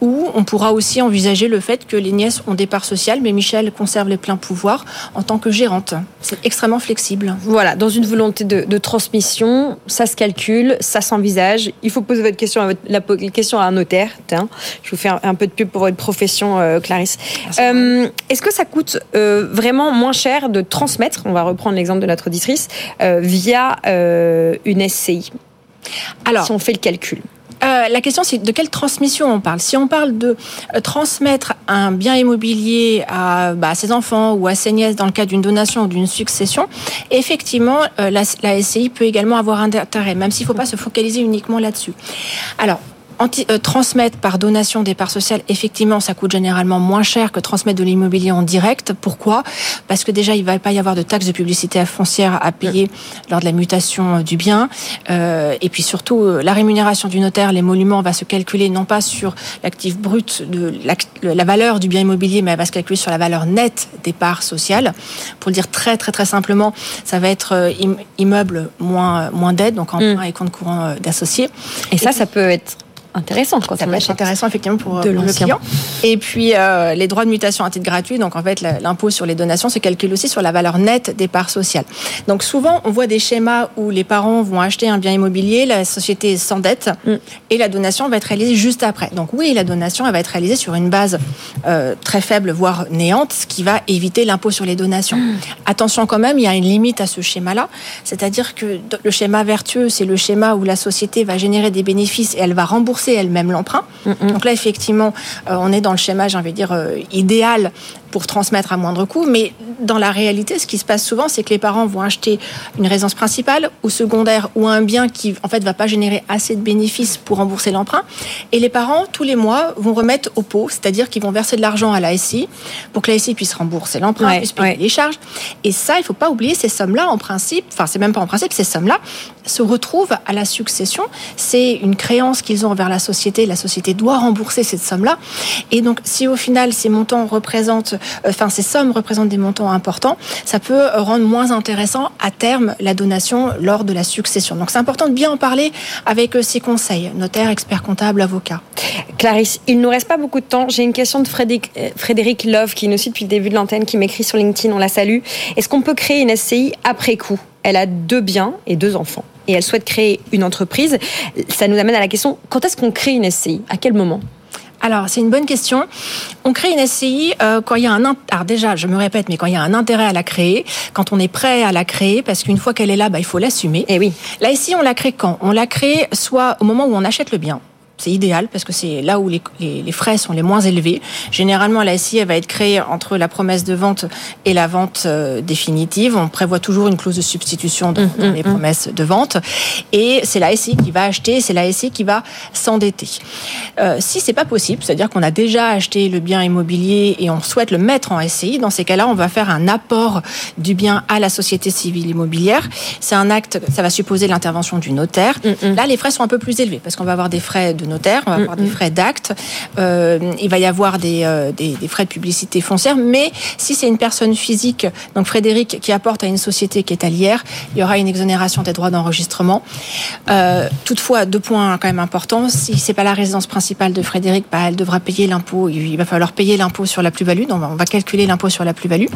où on pourra aussi envisager le fait que les nièces ont des parts sociales, mais Michel conserve les pleins pouvoirs en tant que gérante. C'est extrêmement flexible. Voilà, dans une volonté de, transmission, ça se calcule, ça s'envisage. Il faut poser votre question à la question à un notaire. je vous fais un, peu de pub pour votre profession, euh, Clarisse. Euh, est-ce que ça coûte euh, vraiment moins cher de transmettre, on va reprendre l'exemple de notre auditrice, euh, via euh, une SCI Alors, si on fait le calcul. Euh, la question, c'est de quelle transmission on parle? Si on parle de transmettre un bien immobilier à, bah, ses enfants ou à ses nièces dans le cadre d'une donation ou d'une succession, effectivement, la, la, SCI peut également avoir un intérêt, même s'il ne faut pas se focaliser uniquement là-dessus. Alors, euh, transmettre par donation des parts sociales, effectivement, ça coûte généralement moins cher que transmettre de l'immobilier en direct. Pourquoi? Parce que déjà, il va pas y avoir de taxes de publicité foncière à payer lors de la mutation euh, du bien. Euh, et puis surtout, euh, la rémunération du notaire, l'émolument va se calculer non pas sur l'actif brut de la, valeur du bien immobilier, mais elle va se calculer sur la valeur nette des parts sociales. Pour le dire très très très simplement, ça va être immeuble moins moins d'aide, donc en mmh. et compte courant d'associés. Et ça, ça peut être intéressant. Quand ça peut être intéressant effectivement pour, le client. Et puis euh, les droits de mutation à titre gratuit, donc en fait l'impôt sur les donations se calcule aussi sur la valeur nette des parts sociales. Donc souvent on voit des schémas où les parents vont acheter un bien immobilier, la société s'endette mm. et la donation va être réalisée juste après. Donc oui, la donation elle va être réalisée sur une base euh, très faible, voire néante, ce qui va éviter l'impôt sur les donations. Mm. Attention quand même, il y a une limite à ce schéma-là, c'est-à-dire que le schéma vertueux, c'est le schéma où la société va générer des bénéfices et elle va rembourser elle-même l'emprunt. Mm. Donc là, effectivement, euh, on est dans le schéma, j'ai envie de dire, euh, idéal pour transmettre à moindre coût. Mais dans la réalité, ce qui se passe souvent, c'est que les parents vont acheter une résidence principale ou secondaire ou un bien qui, en fait, va pas générer assez de bénéfices pour rembourser l'emprunt. Et les parents, tous les mois, vont remettre au pot, c'est-à-dire qu'ils vont verser de l'argent à la SI pour que la SI puisse rembourser l'emprunt, puisse payer les charges. Et ça, il faut pas oublier, ces sommes-là, en principe, enfin, c'est même pas en principe, ces sommes-là se retrouvent à la succession. C'est une créance qu'ils ont envers la société. La société doit rembourser cette somme-là. Et donc, si au final, ces montants représentent enfin ces sommes représentent des montants importants, ça peut rendre moins intéressant à terme la donation lors de la succession. Donc c'est important de bien en parler avec ses euh, conseils, notaire, expert comptable, avocat. Clarisse, il nous reste pas beaucoup de temps. J'ai une question de Frédéric, euh, Frédéric Love qui nous suit depuis le début de l'antenne, qui m'écrit sur LinkedIn, on la salue. Est-ce qu'on peut créer une SCI après coup? Elle a deux biens et deux enfants et elle souhaite créer une entreprise. Ça nous amène à la question, quand est-ce qu'on crée une SCI À quel moment? Alors, c'est une bonne question. On crée une SCI euh, quand il y a un... Alors déjà, je me répète, mais quand il y a un intérêt à la créer, quand on est prêt à la créer, parce qu'une fois qu'elle est là, bah, il faut l'assumer. Et eh oui. La SCI, on la crée quand? On la crée soit au moment où on achète le bien, c'est idéal parce que c'est là où les, les, frais sont les moins élevés. Généralement, la SI elle va être créée entre la promesse de vente et la vente euh, définitive. On prévoit toujours une clause de substitution dans, mmh, les mmh, mmh. promesses de vente. Et c'est la SI qui va acheter, c'est la SI qui va s'endetter. Euh, si c'est pas possible, c'est-à-dire qu'on a déjà acheté le bien immobilier et on souhaite le mettre en SCI, dans ces cas-là, on va faire un apport du bien à la société civile immobilière. C'est un acte, ça va supposer l'intervention du notaire. Là, les frais sont un peu plus élevés parce qu'on va avoir des frais de notaire, on va avoir des frais d'acte, euh, il va y avoir euh, des, des, frais de publicité foncière, mais si c'est une personne physique, donc Frédéric, qui apporte à une société qui est allière, il y aura une exonération des droits d'enregistrement. Euh, toutefois, deux points quand même importants, si c'est pas la résidence principale de Frédéric, bah, elle devra payer l'impôt, il va falloir payer l'impôt sur la plus-value, donc on va calculer l'impôt sur la plus-value,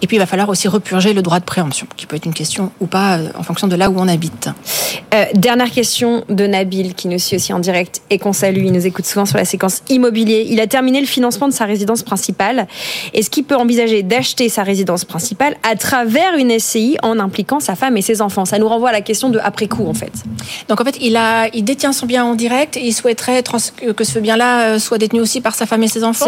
et puis il va falloir aussi repurger le droit de préemption, qui peut être une question ou pas en fonction de là où on habite. dernière question de Nabil, qui nous suit aussi en direct et qu'on salue. Il nous écoute souvent sur la séquence immobilier. Il a terminé le financement de sa résidence principale. Est-ce qu'il peut envisager d'acheter sa résidence principale à travers une SCI en impliquant sa femme et ses enfants? Ça nous renvoie à la question de après coup en fait. Donc en fait, il, a, il détient son bien en direct et il souhaiterait que ce bien-là euh, soit détenu aussi par sa femme et ses enfants.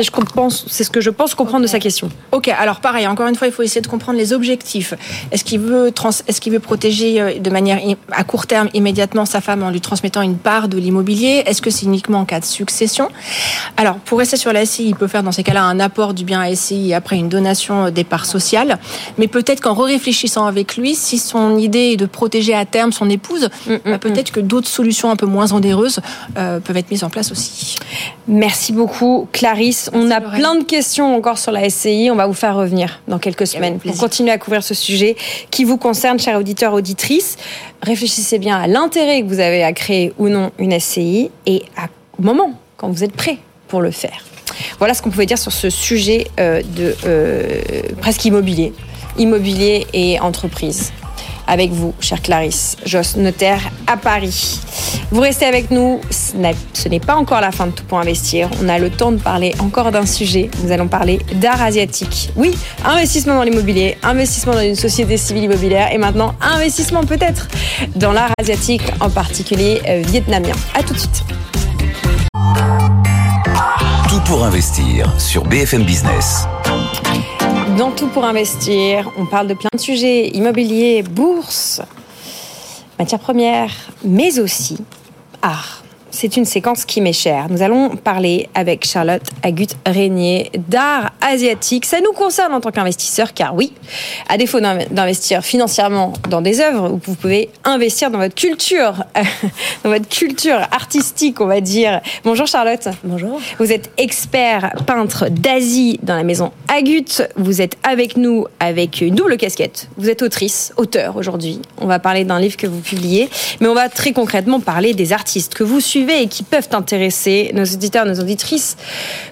C'est ce que je pense comprendre de sa question. Ok, alors pareil, encore une fois, il faut essayer de comprendre les objectifs. Est-ce qu'il veut, est-ce qu'il veut protéger euh, de manière à court terme immédiatement sa femme en lui transmettant une part de l'immobilier? Est-ce que c'est uniquement en cas de succession Alors, pour rester sur la SCI, il peut faire dans ces cas-là un apport du bien à SCI après une donation des parts sociales. Mais peut-être qu'en réfléchissant avec lui, si son idée est de protéger à terme son épouse, mm, mm, bah, peut-être mm. que d'autres solutions un peu moins onéreuses euh, peuvent être mises en place aussi. Merci beaucoup, Clarisse. On a plein de questions encore sur la SCI. On va vous faire revenir dans quelques semaines pour continuer à couvrir ce sujet qui vous concerne, chers auditeurs, auditrices. Réfléchissez bien à l'intérêt que vous avez à créer ou non une SCI et au moment quand vous êtes prêt pour le faire. Voilà ce qu'on pouvait dire sur ce sujet euh, de euh, presque immobilier, immobilier et entreprise avec vous, chère Clarisse, Joss, notaire à Paris. Vous restez avec nous, ce n'est pas encore la fin de Tout pour investir. On a le temps de parler encore d'un sujet. Nous allons parler d'art asiatique. Oui, investissement dans l'immobilier, investissement dans une société civile immobilière et maintenant investissement peut-être dans l'art asiatique, en particulier euh, vietnamien. A tout de suite. Tout pour investir sur BFM Business. Dans Tout pour investir, on parle de plein de sujets, immobilier, bourse, matières premières, mais aussi art c'est une séquence qui m'est chère. Nous allons parler avec Charlotte Agut-Régnier d'art asiatique. Ça nous concerne en tant qu'investisseur, car oui, à défaut d'investir financièrement dans des œuvres, vous pouvez investir dans votre culture, dans votre culture artistique, on va dire. Bonjour Charlotte. Bonjour. Vous êtes expert peintre d'Asie dans la maison Agut. Vous êtes avec nous avec une double casquette. Vous êtes autrice, auteur aujourd'hui. On va parler d'un livre que vous publiez, mais on va très concrètement parler des artistes que vous suivez et qui peuvent intéresser nos auditeurs, nos auditrices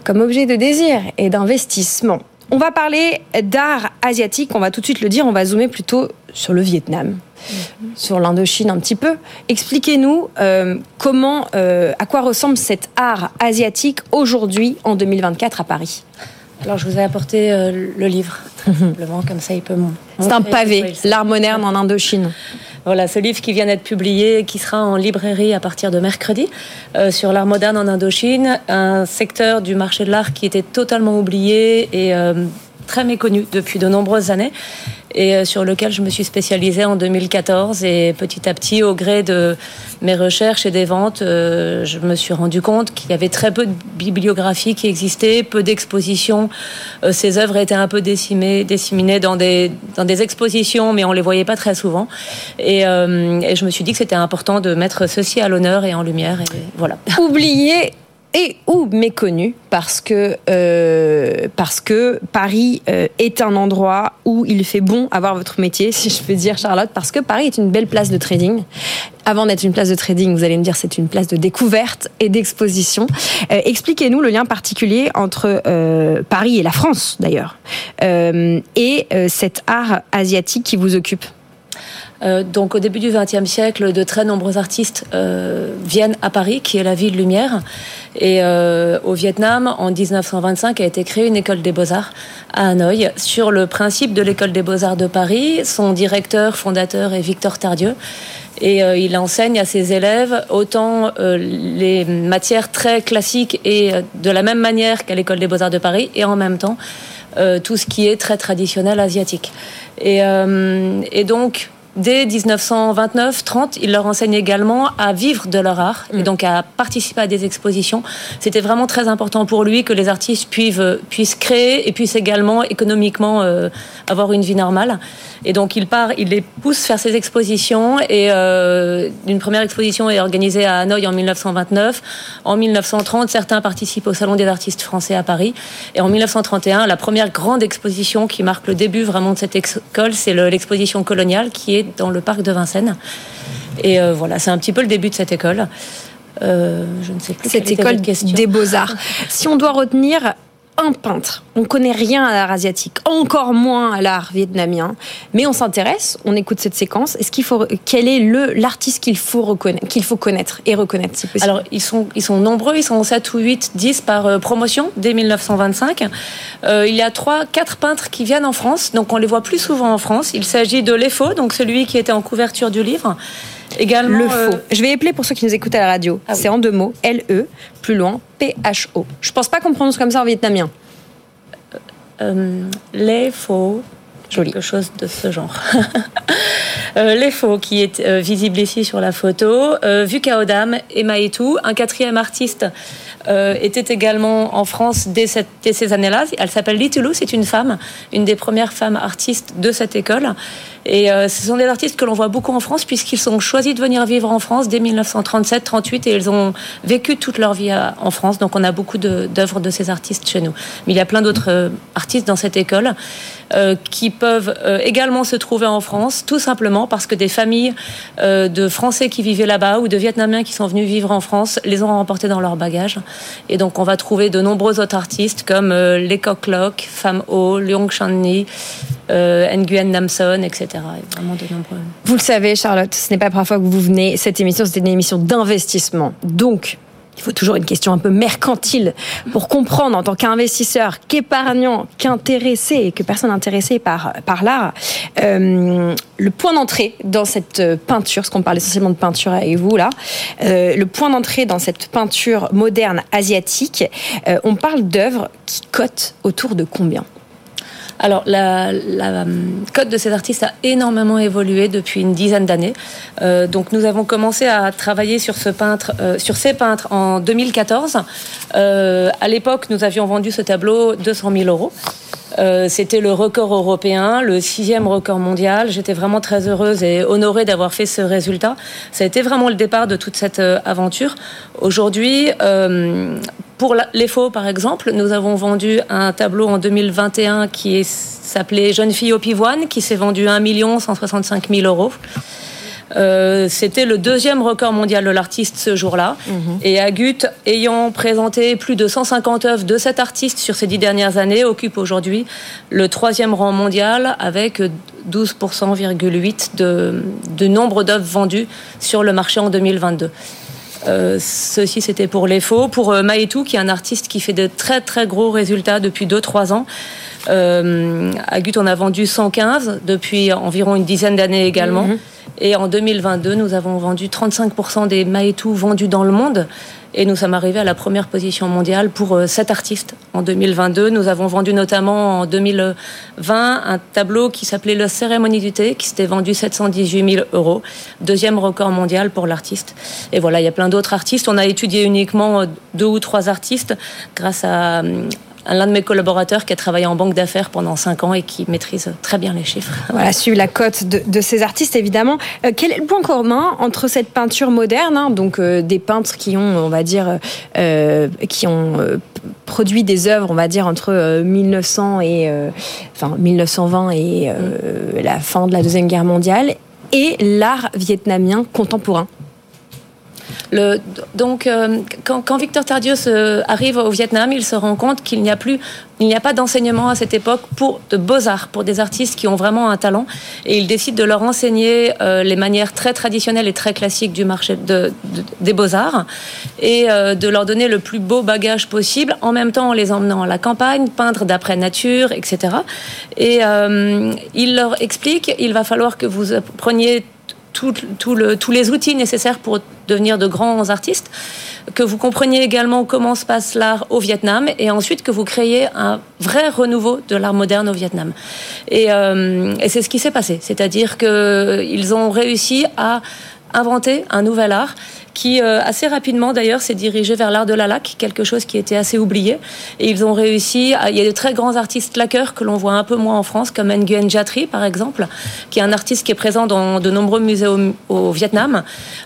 comme objet de désir et d'investissement. On va parler d'art asiatique, on va tout de suite le dire, on va zoomer plutôt sur le Vietnam, sur l'Indochine un petit peu. Expliquez-nous euh, comment, euh, à quoi ressemble cet art asiatique aujourd'hui en 2024 à Paris. Alors je vous ai apporté euh, le livre, simplement, comme ça il peut. C'est un pavé, l'art moderne en Indochine. Voilà, ce livre qui vient d'être publié, qui sera en librairie à partir de mercredi, euh, sur l'art moderne en Indochine, un secteur du marché de l'art qui était totalement oublié et euh, très méconnu depuis de nombreuses années et euh, sur lequel je me suis spécialisée en 2014. Et petit à petit, au gré de mes recherches et des ventes, euh, je me suis rendu compte qu'il y avait très peu de bibliographies qui existaient, peu d'expositions. Euh, ces œuvres étaient un peu décimées, disséminées dans des, dans des expositions, mais on les voyait pas très souvent. Et, et je me suis dit que c'était important de mettre ceci à l'honneur et en lumière. Et voilà. Oublier et ou méconnu parce que euh, parce que Paris euh, est un endroit où il fait bon avoir votre métier, si je peux dire Charlotte, parce que Paris est une belle place de trading. Avant d'être une place de trading, vous allez me dire c'est une place de découverte et d'exposition. Euh, expliquez-nous le lien particulier entre Paris et la France d'ailleurs et cet art asiatique qui vous occupe. Euh, donc au début du XXe siècle, de très nombreux artistes euh, viennent à Paris, qui est la ville lumière. Et euh, au Vietnam, en 1925, a été créée une école des beaux-arts à Hanoï sur le principe de l'école des beaux-arts de Paris. Son directeur, fondateur est Victor Tardieu. Et il enseigne à ses élèves autant les matières très classiques et de la même manière qu'à l'école des beaux-arts de Paris, et en même temps tout ce qui est très traditionnel asiatique. Et, et donc, dès 1929-30, il leur enseigne également à vivre de leur art et mm. donc à participer à des expositions. C'était vraiment très important pour lui que les artistes puissent, puissent créer et puissent également économiquement euh, avoir une vie normale. Et donc il part, il les pousse faire ces expositions et euh, une première exposition est organisée à Hanoï en 1929. En 1930, certains participent au Salon des artistes français à Paris. Et en 1931, la première grande exposition qui marque le début vraiment de cette école, c'est l'exposition coloniale qui est dans le parc de Vincennes. Et euh, voilà, c'est un petit peu le début de cette école. Euh, je ne sais plus cette école des beaux-arts. si on doit retenir un peintre. On connaît rien à l'art asiatique, encore moins à l'art vietnamien, mais on s'intéresse, on écoute cette séquence. Est-ce qu'il faut, quel est le l'artiste qu'il faut reconnaître, qu'il faut connaître et reconnaître si possible? Alors ils sont ils sont nombreux, ils sont 7 ou 8, 10 par euh, promotion dès 1925. Euh, il y a trois, quatre peintres qui viennent en France, donc on les voit plus souvent en France. Il s'agit de Lefaux, donc celui qui était en couverture du livre. Également, le euh, faux. Je vais épeler pour ceux qui nous écoutent à la radio. Ah oui. C'est en deux mots. L-E, plus loin, P-H-O. Je pense pas qu'on prononce comme ça en vietnamien. euh, les faux, Joli. quelque chose de ce genre. Euh, les faux qui est euh, visible ici sur la photo, euh, Vu Kaodam et Maetou, un quatrième artiste euh, était également en France dès, ces années-là. Elle s'appelle Litulu, c'est une femme, une des premières femmes artistes de cette école. Et euh, ce sont des artistes que l'on voit beaucoup en France puisqu'ils ont choisi de venir vivre en France dès 1937-38 et ils ont vécu toute leur vie en France. Donc on a beaucoup d'œuvres de, ces artistes chez nous. Mais il y a plein d'autres artistes dans cette école qui peuvent euh, également se trouver en France, tout simplement parce que des familles euh, de Français qui vivaient là-bas ou de Vietnamiens qui sont venus vivre en France les ont remportés dans leur bagage. Et donc on va trouver de nombreux autres artistes comme euh, Les Coq Loc, Pham Ho, Leong Chan Ni, euh, Nguyen Namson, etc. Et vraiment de nombreux. Vous le savez, Charlotte, ce n'est pas la première fois que vous venez. Cette émission, c'était une émission d'investissement. Donc, il faut toujours une question un peu mercantile pour comprendre en tant qu'investisseur, qu'épargnant, qu'intéressé, que personne intéressée par, par l'art, euh, le point d'entrée dans cette peinture, parce qu'on parle essentiellement de peinture avec vous là, euh, le point d'entrée dans cette peinture moderne asiatique, euh, on parle d'œuvres qui cotent autour de combien? Alors, la, la hum, cote de ces artistes a énormément évolué depuis une dizaine d'années. Euh, donc, nous avons commencé à travailler sur ce peintre, euh, sur ces peintres en 2014. Euh, à l'époque, nous avions vendu ce tableau 200 000 euros. Euh, C'était le record européen, le sixième record mondial. J'étais vraiment très heureuse et honorée d'avoir fait ce résultat. Ça a été vraiment le départ de toute cette euh, aventure. Aujourd'hui, euh, pour les faux, par exemple, nous avons vendu un tableau en 2021 qui s'appelait Jeune fille au pivoine, qui s'est vendu 1 165 000 euros. Euh, C'était le deuxième record mondial de l'artiste ce jour-là. Et Agut, ayant présenté plus de 150 œuvres de cet artiste sur ces dix dernières années, occupe aujourd'hui le troisième rang mondial avec 12,8% de, de nombre d'œuvres vendues sur le marché en 2022. Euh, ceci, c'était pour les faux. Pour euh, Maetou, qui est un artiste qui fait de très très gros résultats depuis 2-3 ans. Euh, à Gut, on a vendu 115 depuis environ une dizaine d'années également. Et en 2022, nous avons vendu 35% des Maetou vendus dans le monde. Et nous sommes arrivés à la première position mondiale pour euh, cet artiste. En 2022, nous avons vendu notamment en 2020 un tableau qui s'appelait Le Cérémonie du thé, qui s'était vendu 718 000 euros. Deuxième record mondial pour l'artiste. Et voilà, il y a plein d'autres artistes. On a étudié uniquement euh, deux ou trois artistes grâce à à l'un de mes collaborateurs qui a travaillé en banque d'affaires pendant cinq ans et qui maîtrise très bien les chiffres. Voilà, suivre la cote de, de ces artistes, évidemment. Euh, quel est le point commun entre cette peinture moderne, hein, donc euh, des peintres qui ont, on va dire, euh, qui ont produit des œuvres, on va dire, entre euh, 1900 et, enfin, 1920 et euh, la fin de la Deuxième Guerre mondiale, et l'art vietnamien contemporain? Donc, euh, quand, Victor Tardieu arrive au Vietnam, il se rend compte qu'il n'y a plus, il n'y a pas d'enseignement à cette époque pour de beaux arts, pour des artistes qui ont vraiment un talent, et il décide de leur enseigner euh, les manières très traditionnelles et très classiques du marché de, de- des beaux arts, et euh, de leur donner le plus beau bagage possible, en même temps en les emmenant à la campagne, peindre d'après nature, etc. Et il leur explique, il va falloir que vous preniez tout, tout le- tous les outils nécessaires pour devenir de grands artistes, que vous compreniez également comment se passe l'art au Vietnam et ensuite que vous créiez un vrai renouveau de l'art moderne au Vietnam. Et, euh, et c'est ce qui s'est passé, c'est-à-dire qu'ils ont réussi à inventer un nouvel art qui euh, assez rapidement d'ailleurs s'est dirigé vers l'art de la laque, quelque chose qui était assez oublié. Et ils ont réussi. À, il y a de très grands artistes laqueurs que l'on voit un peu moins en France, comme Nguyen Jatri par exemple, qui est un artiste qui est présent dans de nombreux musées au, Vietnam,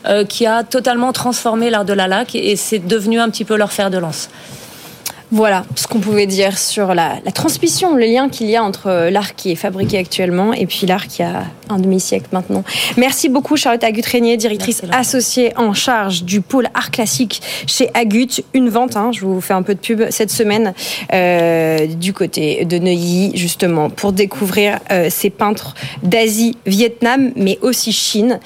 euh, qui a totalement transformé l'art de la laque et c'est devenu un petit peu leur fer de lance. Voilà ce qu'on pouvait dire sur la, la transmission, le lien qu'il y a entre l'art qui est fabriqué actuellement et puis l'art qui a un demi-siècle maintenant. Merci beaucoup Charlotte Agut-Régnier, directrice associée en charge du pôle art classique chez Agut. Une vente, hein, je vous fais un peu de pub cette semaine euh, du côté de Neuilly, justement, pour découvrir euh, ces peintres d'Asie, Vietnam, mais aussi Chine.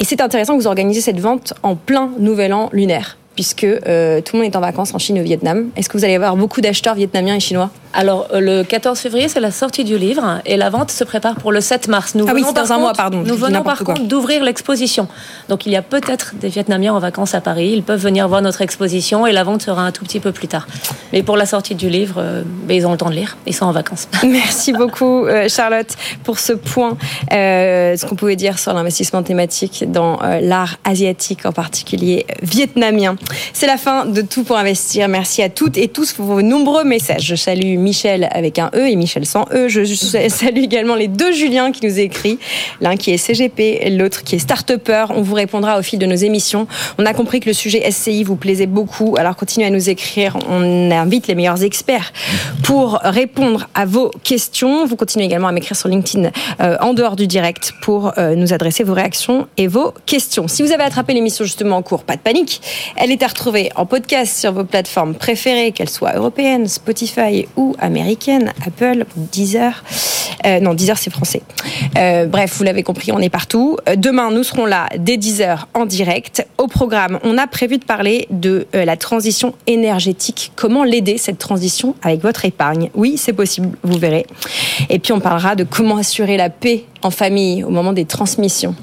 Et c'est intéressant que vous organisez cette vente en plein nouvel an lunaire puisque euh, tout le monde est en vacances en Chine et au Vietnam. Est-ce que vous allez avoir beaucoup d'acheteurs vietnamiens et chinois? Alors, euh, le 14 février, c'est la sortie du livre et la vente se prépare pour le 7 mars. Nous ah oui, c'est dans un mois, pardon. Nous venons par contre d'ouvrir l'exposition. Donc, il y a peut-être des Vietnamiens en vacances à Paris. Ils peuvent venir voir notre exposition et la vente sera un tout petit peu plus tard. Mais pour la sortie du livre, euh, ben, ils ont le temps de lire. Ils sont en vacances. Merci beaucoup, Charlotte, pour ce point. ce qu'on pouvait dire sur l'investissement thématique dans l'art asiatique, en particulier vietnamien. C'est la fin de Tout pour investir. Merci à toutes et tous pour vos nombreux messages. Je salue Michel avec un E et Michel sans E. Je salue également les deux Julien qui nous écrit. L'un qui est CGP, l'autre qui est start On vous répondra au fil de nos émissions. On a compris que le sujet SCI vous plaisait beaucoup. Alors continuez à nous écrire. On invite les meilleurs experts pour répondre à vos questions. Vous continuez également à m'écrire sur LinkedIn euh, en dehors du direct pour euh, nous adresser vos réactions et vos questions. Si vous avez attrapé l'émission justement en cours, pas de panique. Elle est à retrouver en podcast sur vos plateformes préférées, qu'elles soient européennes, Spotify ou américaines, Apple, Deezer. Euh, non, Deezer c'est français. Euh, bref, vous l'avez compris, on est partout. Euh, demain, nous serons là dès 10h en direct. Au programme, on a prévu de parler de la transition énergétique. Comment l'aider, cette transition, avec votre épargne? Oui, c'est possible, vous verrez. Et puis, on parlera de comment assurer la paix en famille au moment des transmissions.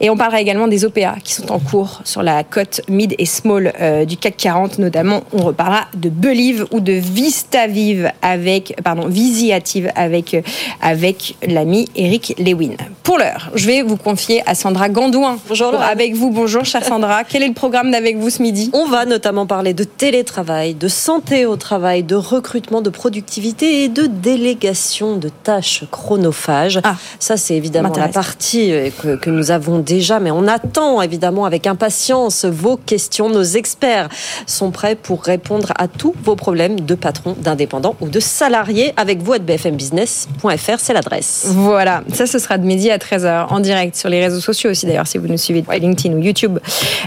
Et on parlera également des OPA qui sont en cours sur la cote mid et small euh, du CAC 40. Notamment, on reparlera de Believe ou de Vistavive avec, pardon, Visiative avec, euh, avec l'ami Eric Lewin. Pour l'heure, je vais vous confier à Sandra Gandouin. Bonjour. avec vous, bonjour chère Sandra. Quel est le programme d'avec vous ce midi? On va notamment parler de télétravail, de santé au travail, de recrutement, de productivité et de délégation de tâches chronophages. Ah, Ça, c'est évidemment la partie euh, que, que nous avons déjà, mais on attend évidemment avec impatience vos questions. Nos experts sont prêts pour répondre à tous vos problèmes de patron, d'indépendant ou de salarié. Avec vous, à bfmbusiness.fr, c'est l'adresse. Voilà, ça ce sera de midi à 13h en direct sur les réseaux sociaux aussi d'ailleurs si vous nous suivez de LinkedIn ou YouTube.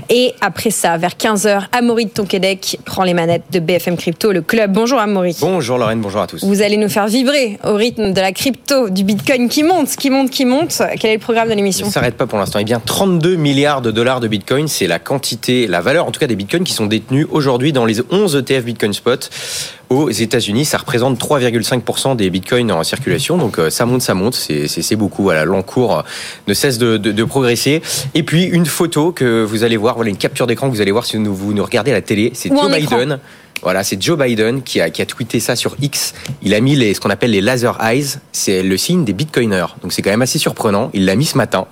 Et après ça, vers 15h, Amaury de Tonquédec prend les manettes de BFM Crypto, le club. Bonjour Amaury. Bonjour Lorraine, bonjour à tous. Vous allez nous faire vibrer au rythme de la crypto, du Bitcoin qui monte, qui monte, qui monte. Quel est le programme de l'émission? Ça s'arrête pas pour l'instant. Eh bien, 32 milliards de dollars de Bitcoin, c'est la quantité, la valeur en tout cas des Bitcoins qui sont détenus aujourd'hui dans les 11 ETF Bitcoin Spot aux États-Unis. Ça représente 3,5% des bitcoins en circulation. Donc euh, ça monte, ça monte. C'est beaucoup. Voilà, l'encours ne cesse de, de, de, progresser. Et puis une photo que vous allez voir, voilà une capture d'écran que vous allez voir si vous, vous nous regardez à la télé. C'est Joe Biden. Voilà, c'est Joe Biden qui a, qui a tweeté ça sur X. Il a mis les, ce qu'on appelle les laser eyes. C'est le signe des bitcoiners. Donc c'est quand même assez surprenant. Il l'a mis ce matin.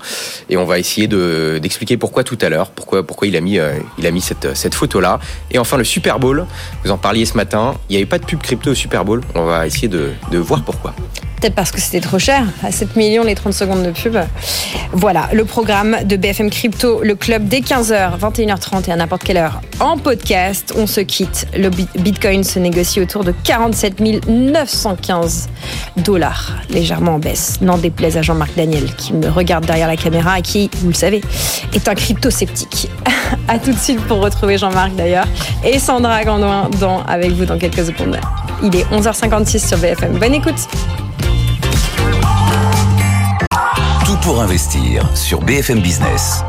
Et on va essayer de, d'expliquer pourquoi tout à l'heure. Pourquoi, pourquoi il a mis, euh, il a mis cette, cette photo-là. Et enfin, le Super Bowl. Vous en parliez ce matin. Il n'y avait pas de pub crypto au Super Bowl. On va essayer de, de voir pourquoi. Peut-être parce que c'était trop cher, à 7 millions les 30 secondes de pub. Voilà, le programme de BFM Crypto, le club dès 15h, 21h30 et à n'importe quelle heure en podcast. On se quitte. Le Bitcoin se négocie autour de 47 915 dollars, légèrement en baisse. N'en déplaise à Jean-Marc Daniel qui me regarde derrière la caméra et qui, vous le savez, est un crypto-sceptique. à tout de suite pour retrouver Jean-Marc d'ailleurs et Sandra Gandouin dans Avec vous dans quelques secondes. Il est 11h56 sur BFM. Bonne écoute. Pour investir sur BFM Business.